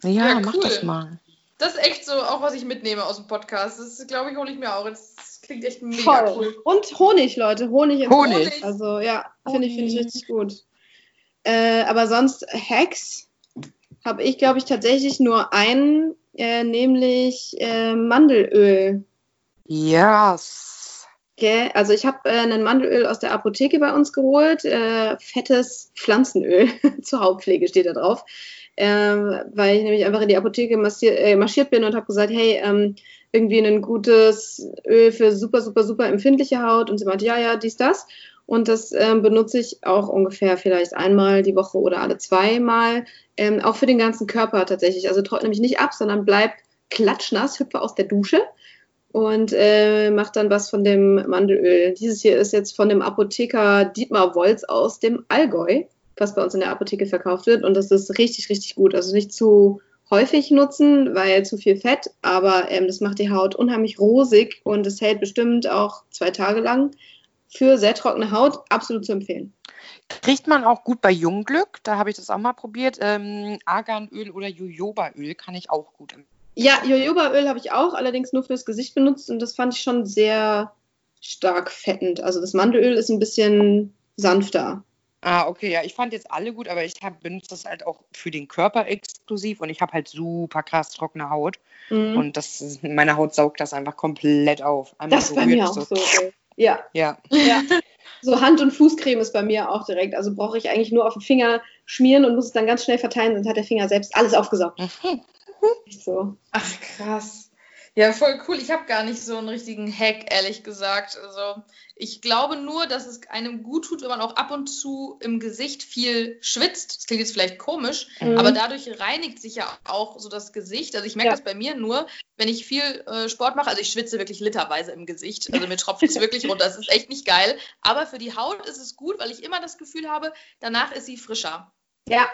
ja, Ja, mach cool. das mal. Das ist echt so auch, was ich mitnehme aus dem Podcast. Das, glaube ich, hole ich mir auch. Das klingt echt mega Voll. cool. Und Honig, Leute. Honig im Honig. Honig. Also ja, finde ich, finde ich richtig gut. Äh, aber sonst Hacks habe ich, glaube ich, tatsächlich nur einen, äh, nämlich äh, Mandelöl. Yes. Gell? Also ich habe äh, ein Mandelöl aus der Apotheke bei uns geholt, äh, fettes Pflanzenöl zur Hautpflege steht da drauf, ähm, weil ich nämlich einfach in die Apotheke äh, marschiert bin und habe gesagt, hey, ähm, irgendwie ein gutes Öl für super, super, super empfindliche Haut und sie meinte, ja, ja, dies, das. Und das ähm, benutze ich auch ungefähr vielleicht einmal die Woche oder alle zweimal, ähm, auch für den ganzen Körper tatsächlich. Also trockne mich nicht ab, sondern bleib klatschnass, hüpfe aus der Dusche und äh, macht dann was von dem Mandelöl. Dieses hier ist jetzt von dem Apotheker Dietmar Wolz aus dem Allgäu, was bei uns in der Apotheke verkauft wird. Und das ist richtig, richtig gut. Also nicht zu häufig nutzen, weil zu viel Fett, aber ähm, das macht die Haut unheimlich rosig und es hält bestimmt auch zwei Tage lang. Für sehr trockene Haut absolut zu empfehlen. Kriegt man auch gut bei Jungglück. Da habe ich das auch mal probiert. Ähm, Arganöl oder Jojobaöl kann ich auch gut empfehlen. Ja, Jojobaöl habe ich auch, allerdings nur fürs Gesicht benutzt und das fand ich schon sehr stark fettend. Also das Mandelöl ist ein bisschen sanfter. Ah, okay, ja, ich fand jetzt alle gut, aber ich hab, benutze das halt auch für den Körper exklusiv und ich habe halt super krass trockene Haut Mhm. und das meine Haut saugt das einfach komplett auf. Einmal das ist bei mir auch ist so. ey. Ja, Ja, ja. So Hand- und Fußcreme ist bei mir auch direkt. Also brauche ich eigentlich nur auf den Finger schmieren und muss es dann ganz schnell verteilen, sonst hat der Finger selbst alles aufgesaugt. So. Ach, krass. Ja, voll cool. Ich habe gar nicht so einen richtigen Hack, ehrlich gesagt. Also, ich glaube nur, dass es einem gut tut, wenn man auch ab und zu im Gesicht viel schwitzt. Das klingt jetzt vielleicht komisch, Mhm. aber dadurch reinigt sich ja auch so das Gesicht. Also, ich merke Ja. das bei mir nur, wenn ich viel äh, Sport mache. Also, ich schwitze wirklich literweise im Gesicht. Also, mir tropft es wirklich runter. Das ist echt nicht geil. Aber für die Haut ist es gut, weil ich immer das Gefühl habe, danach ist sie frischer. Ja,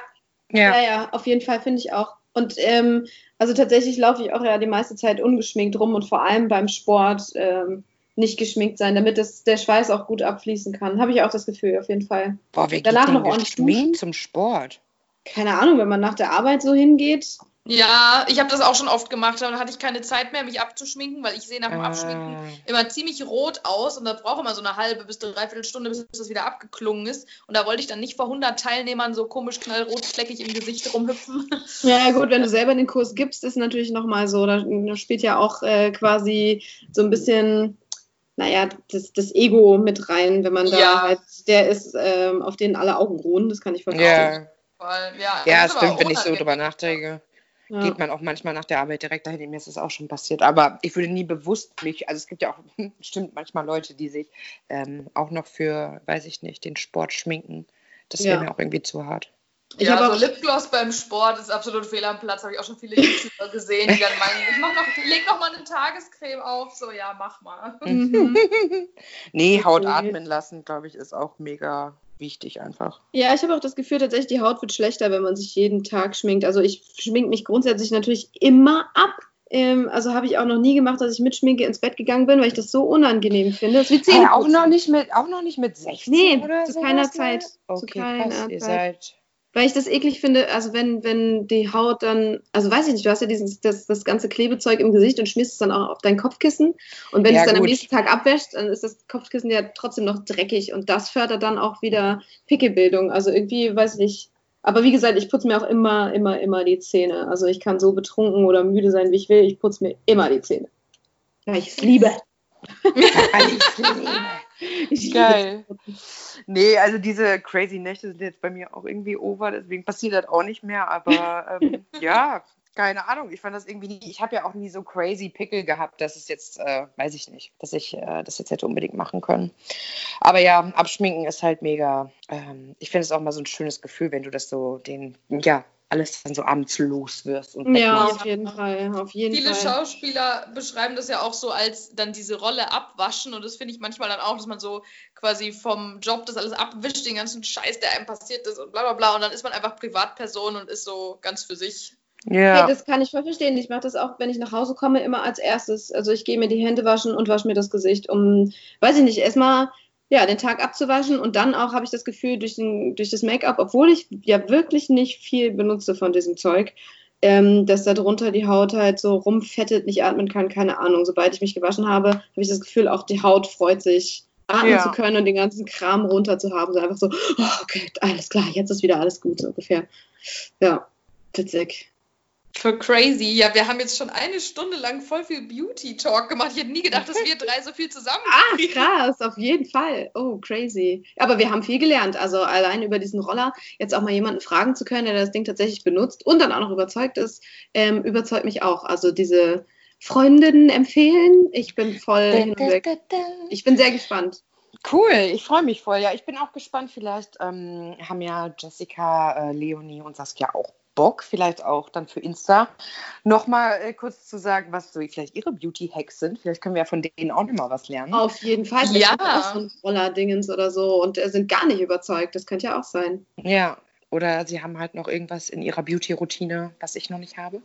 ja. ja, ja, auf jeden Fall finde ich auch. Und ähm, also tatsächlich laufe ich auch ja die meiste Zeit ungeschminkt rum und vor allem beim Sport ähm, nicht geschminkt sein, damit das, der Schweiß auch gut abfließen kann. Habe ich auch das Gefühl, auf jeden Fall. Boah, wer Danach noch ordentlich duschen? geschminkt zum Sport? Keine Ahnung, wenn man nach der Arbeit so hingeht. Ja, ich habe das auch schon oft gemacht. Dann hatte ich keine Zeit mehr, mich abzuschminken, weil ich sehe nach dem Ah. Abschminken immer ziemlich rot aus und da braucht immer so eine halbe bis dreiviertel Stunde, bis das wieder abgeklungen ist. Und da wollte ich dann nicht vor 100 Teilnehmern so komisch knallrot fleckig im Gesicht rumhüpfen. Ja, gut, wenn du selber den Kurs gibst, ist natürlich nochmal so. Da, spielt ja auch äh, quasi so ein bisschen, naja, das, das Ego mit rein, wenn man da Ja. halt, der ist, ähm, auf den alle Augen ruhen, das kann ich verstehen. Ja, ja, ja aber stimmt, wenn ich so drüber nachdenke. Ja. Geht man auch manchmal nach der Arbeit direkt dahin. Mir ist das auch schon passiert. Aber ich würde nie bewusst mich, also es gibt ja auch, stimmt, manchmal Leute, die sich ähm, auch noch für, weiß ich nicht, den Sport schminken. Das wäre Ja. mir auch irgendwie zu hart. Ich ja, hab so auch- Lipgloss beim Sport ist absolut fehl am Platz. Habe ich auch schon viele YouTuber gesehen, die dann meinen, ich mach noch, leg noch mal eine Tagescreme auf. So, ja, mach mal. Mhm. nee, Haut Okay. atmen lassen, glaube ich, ist auch mega wichtig einfach. Ja, ich habe auch das Gefühl, tatsächlich, die Haut wird schlechter, wenn man sich jeden Tag schminkt. Also ich schminke mich grundsätzlich natürlich immer ab. Ähm, also habe ich auch noch nie gemacht, dass ich mit Schminke ins Bett gegangen bin, weil ich das so unangenehm finde. Das ist wie Hey, Zähneputzen. auch, noch nicht mit, auch noch nicht mit 16 Nee, oder zu keiner ne? Zeit. Zu Okay, keiner krass, ihr Zeit. seid... Weil ich das eklig finde, also wenn, wenn die Haut dann, also weiß ich nicht, du hast ja dieses, das, das ganze Klebezeug im Gesicht und schmierst es dann auch auf dein Kopfkissen. Und wenn Ja, du es dann am gut. nächsten Tag abwäscht, dann ist das Kopfkissen ja trotzdem noch dreckig und das fördert dann auch wieder Pickelbildung. Also irgendwie, weiß ich nicht. Aber wie gesagt, ich putze mir auch immer, immer, immer die Zähne. Also ich kann so betrunken oder müde sein, wie ich will. Ich putze mir immer die Zähne. Ja, ich es liebe. Ich Geil. Nee, also diese crazy Nächte sind jetzt bei mir auch irgendwie over, deswegen passiert das auch nicht mehr. Aber ähm, ja, keine Ahnung. Ich fand das irgendwie nie. Ich habe ja auch nie so crazy Pickel gehabt, dass es jetzt, äh, weiß ich nicht, dass ich äh, das jetzt hätte unbedingt machen können. Aber ja, abschminken ist halt mega. Ähm, ich finde es auch mal so ein schönes Gefühl, wenn du das so den, ja, alles dann so abends los wirst. Und ja, auf jeden Fall. Auf jeden Viele Fall. Schauspieler beschreiben das ja auch so als dann diese Rolle abwaschen und das finde ich manchmal dann auch, dass man so quasi vom Job das alles abwischt, den ganzen Scheiß, der einem passiert ist und bla bla bla und dann ist man einfach Privatperson und ist so ganz für sich. Ja. Hey, das kann ich voll verstehen. Ich mache das auch, wenn ich nach Hause komme, immer als erstes. Also ich gehe mir die Hände waschen und wasche mir das Gesicht, um, weiß ich nicht, erstmal ja, den Tag abzuwaschen und dann auch habe ich das Gefühl, durch, den, durch das Make-up, obwohl ich ja wirklich nicht viel benutze von diesem Zeug, ähm, dass da drunter die Haut halt so rumfettet, nicht atmen kann, keine Ahnung. Sobald ich mich gewaschen habe, habe ich das Gefühl, auch die Haut freut sich, atmen ja. zu können und den ganzen Kram runter zu haben. So einfach so, oh, okay, alles klar, jetzt ist wieder alles gut, so ungefähr. Ja, witzig. Für crazy. Ja, wir haben jetzt schon eine Stunde lang voll viel Beauty-Talk gemacht. Ich hätte nie gedacht, dass wir drei so viel zusammen. Ah, krass, auf jeden Fall. Oh, crazy. Aber wir haben viel gelernt. Also allein über diesen Roller jetzt auch mal jemanden fragen zu können, der das Ding tatsächlich benutzt und dann auch noch überzeugt ist, ähm, überzeugt mich auch. Also diese Freundinnen empfehlen. Ich bin voll hinweg. Ich bin sehr gespannt. Cool, ich freue mich voll. Ja, ich bin auch gespannt. Vielleicht ähm, haben ja Jessica, äh, Leonie und Saskia auch Bock, vielleicht auch dann für Insta, nochmal äh, kurz zu sagen, was so vielleicht ihre Beauty-Hacks sind. Vielleicht können wir ja von denen auch nochmal was lernen. Auf jeden Fall. Ja. Auch so ein Roller-Dingens oder so und äh, sind gar nicht überzeugt. Das könnte ja auch sein. Ja, oder sie haben halt noch irgendwas in ihrer Beauty-Routine, was ich noch nicht habe.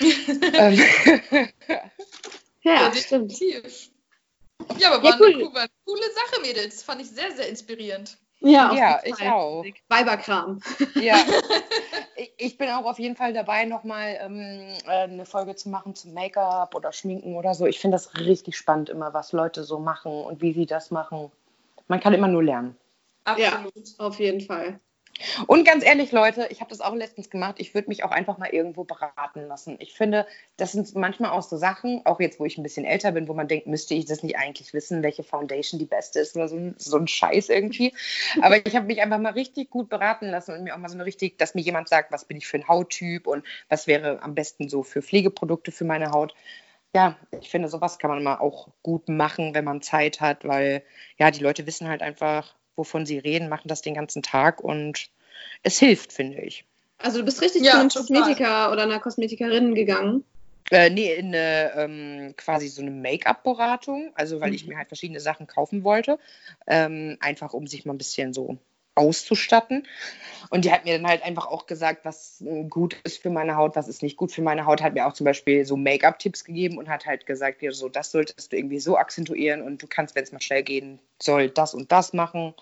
ähm. ja, ja, stimmt. Ja, aber war, ja, cool. eine, war eine coole Sache, Mädels. Fand ich sehr, sehr inspirierend. Ja, ja ich auch. Weiberkram. Ja. ich bin auch auf jeden Fall dabei, nochmal ähm, äh, eine Folge zu machen zum Make-up oder Schminken oder so. Ich finde das richtig spannend immer, was Leute so machen und wie sie das machen. Man kann immer nur lernen. Absolut. Ja, auf jeden Fall. Und ganz ehrlich, Leute, ich habe das auch letztens gemacht. Ich würde mich auch einfach mal irgendwo beraten lassen. Ich finde, das sind manchmal auch so Sachen, auch jetzt, wo ich ein bisschen älter bin, wo man denkt, müsste ich das nicht eigentlich wissen, welche Foundation die beste ist oder so, ein, so ein Scheiß irgendwie. Aber ich habe mich einfach mal richtig gut beraten lassen und mir auch mal so eine richtig, dass mir jemand sagt, was bin ich für ein Hauttyp und was wäre am besten so für Pflegeprodukte für meine Haut ja, ich finde, sowas kann man immer auch gut machen, wenn man Zeit hat, weil ja, die Leute wissen halt einfach, wovon sie reden, machen das den ganzen Tag und es hilft, finde ich. Also du bist richtig ja, zu einem Kosmetiker oder einer Kosmetikerin gegangen? Äh, nee, in eine, ähm, quasi so eine Make-up-Beratung, also weil mhm. ich mir halt verschiedene Sachen kaufen wollte, ähm, einfach um sich mal ein bisschen so auszustatten. Und die hat mir dann halt einfach auch gesagt, was äh, gut ist für meine Haut, was ist nicht gut für meine Haut. Hat mir auch zum Beispiel so Make-up-Tipps gegeben und hat halt gesagt, ja, so das solltest du irgendwie so akzentuieren und du kannst, wenn es mal schnell gehen soll, das und das machen.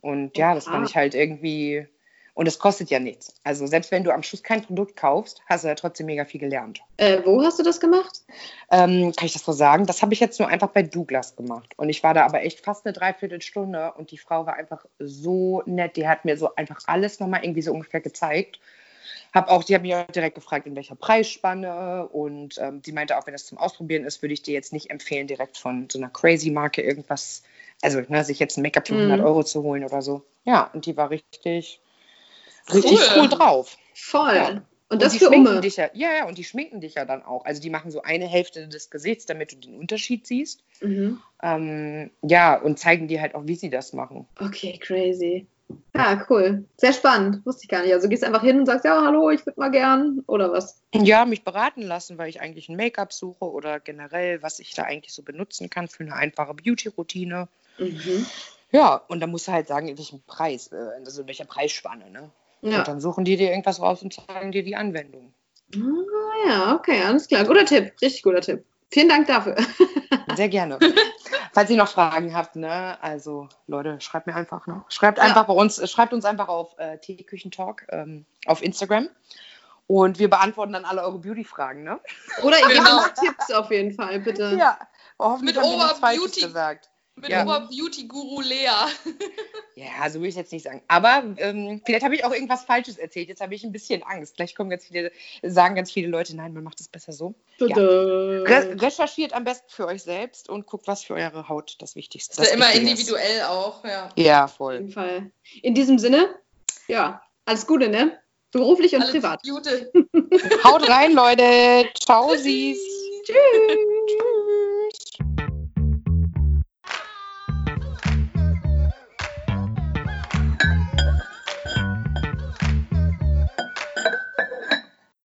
Und ja, das fand ich halt irgendwie. Und es kostet ja nichts. Also selbst wenn du am Schluss kein Produkt kaufst, hast du ja trotzdem mega viel gelernt. Äh, wo hast du das gemacht? Ähm, kann ich das so sagen? Das habe ich jetzt nur einfach bei Douglas gemacht. Und ich war da aber echt fast eine Dreiviertelstunde und die Frau war einfach so nett. Die hat mir so einfach alles nochmal irgendwie so ungefähr gezeigt. Hab auch, die hat mich auch direkt gefragt, in welcher Preisspanne. Und ähm, die meinte auch, wenn das zum Ausprobieren ist, würde ich dir jetzt nicht empfehlen, direkt von so einer crazy Marke irgendwas also ne, sich jetzt ein Make-up für 100 mhm. Euro zu holen oder so. Ja, und die war richtig, richtig cool, cool drauf. Voll. Ja. Und, und das für Umme. Dich ja, ja, ja, und die schminken dich ja dann auch. Also die machen so eine Hälfte des Gesichts, damit du den Unterschied siehst. Mhm. Ähm, ja, und zeigen dir halt auch, wie sie das machen. Okay, crazy. Ja, cool. Sehr spannend. Wusste ich gar nicht. Also gehst einfach hin und sagst, ja, hallo, ich würde mal gern oder was? Ja, mich beraten lassen, weil ich eigentlich ein Make-up suche oder generell, was ich da eigentlich so benutzen kann für eine einfache Beauty-Routine. Mhm. Ja, und dann musst du halt sagen, in welchem Preis, also in welcher Preisspanne, ne? Ja. Und dann suchen die dir irgendwas raus und zeigen dir die Anwendung. Ah, ja, okay, alles klar. Guter Tipp, richtig guter Tipp. Vielen Dank dafür. Sehr gerne. Falls ihr noch Fragen habt, ne, also Leute, schreibt mir einfach, ne? Schreibt ja. einfach bei uns, schreibt uns einfach auf äh, Teeküchentalk ähm, auf Instagram. Und wir beantworten dann alle eure Beauty-Fragen, ne? Oder ihr genau. habt Tipps auf jeden Fall, bitte. Ja, hoffentlich Mit Ober Beauty. gesagt. Mit Ja. Ober-Beauty-Guru Lea. Ja, so will ich jetzt nicht sagen. Aber ähm, vielleicht habe ich auch irgendwas Falsches erzählt. Jetzt habe ich ein bisschen Angst. Gleich kommen ganz viele, sagen ganz viele Leute, nein, man macht es besser so. Tada. Re recherchiert am besten für euch selbst und guckt, was für eure Haut das Wichtigste Das ist ja immer individuell auch, ja. Ja, Auf voll. jeden Fall. In diesem Sinne, ja, alles Gute, ne? Beruflich und Alles privat. Gute. Haut rein, Leute. Ciao, Tschüssi. Tschüss.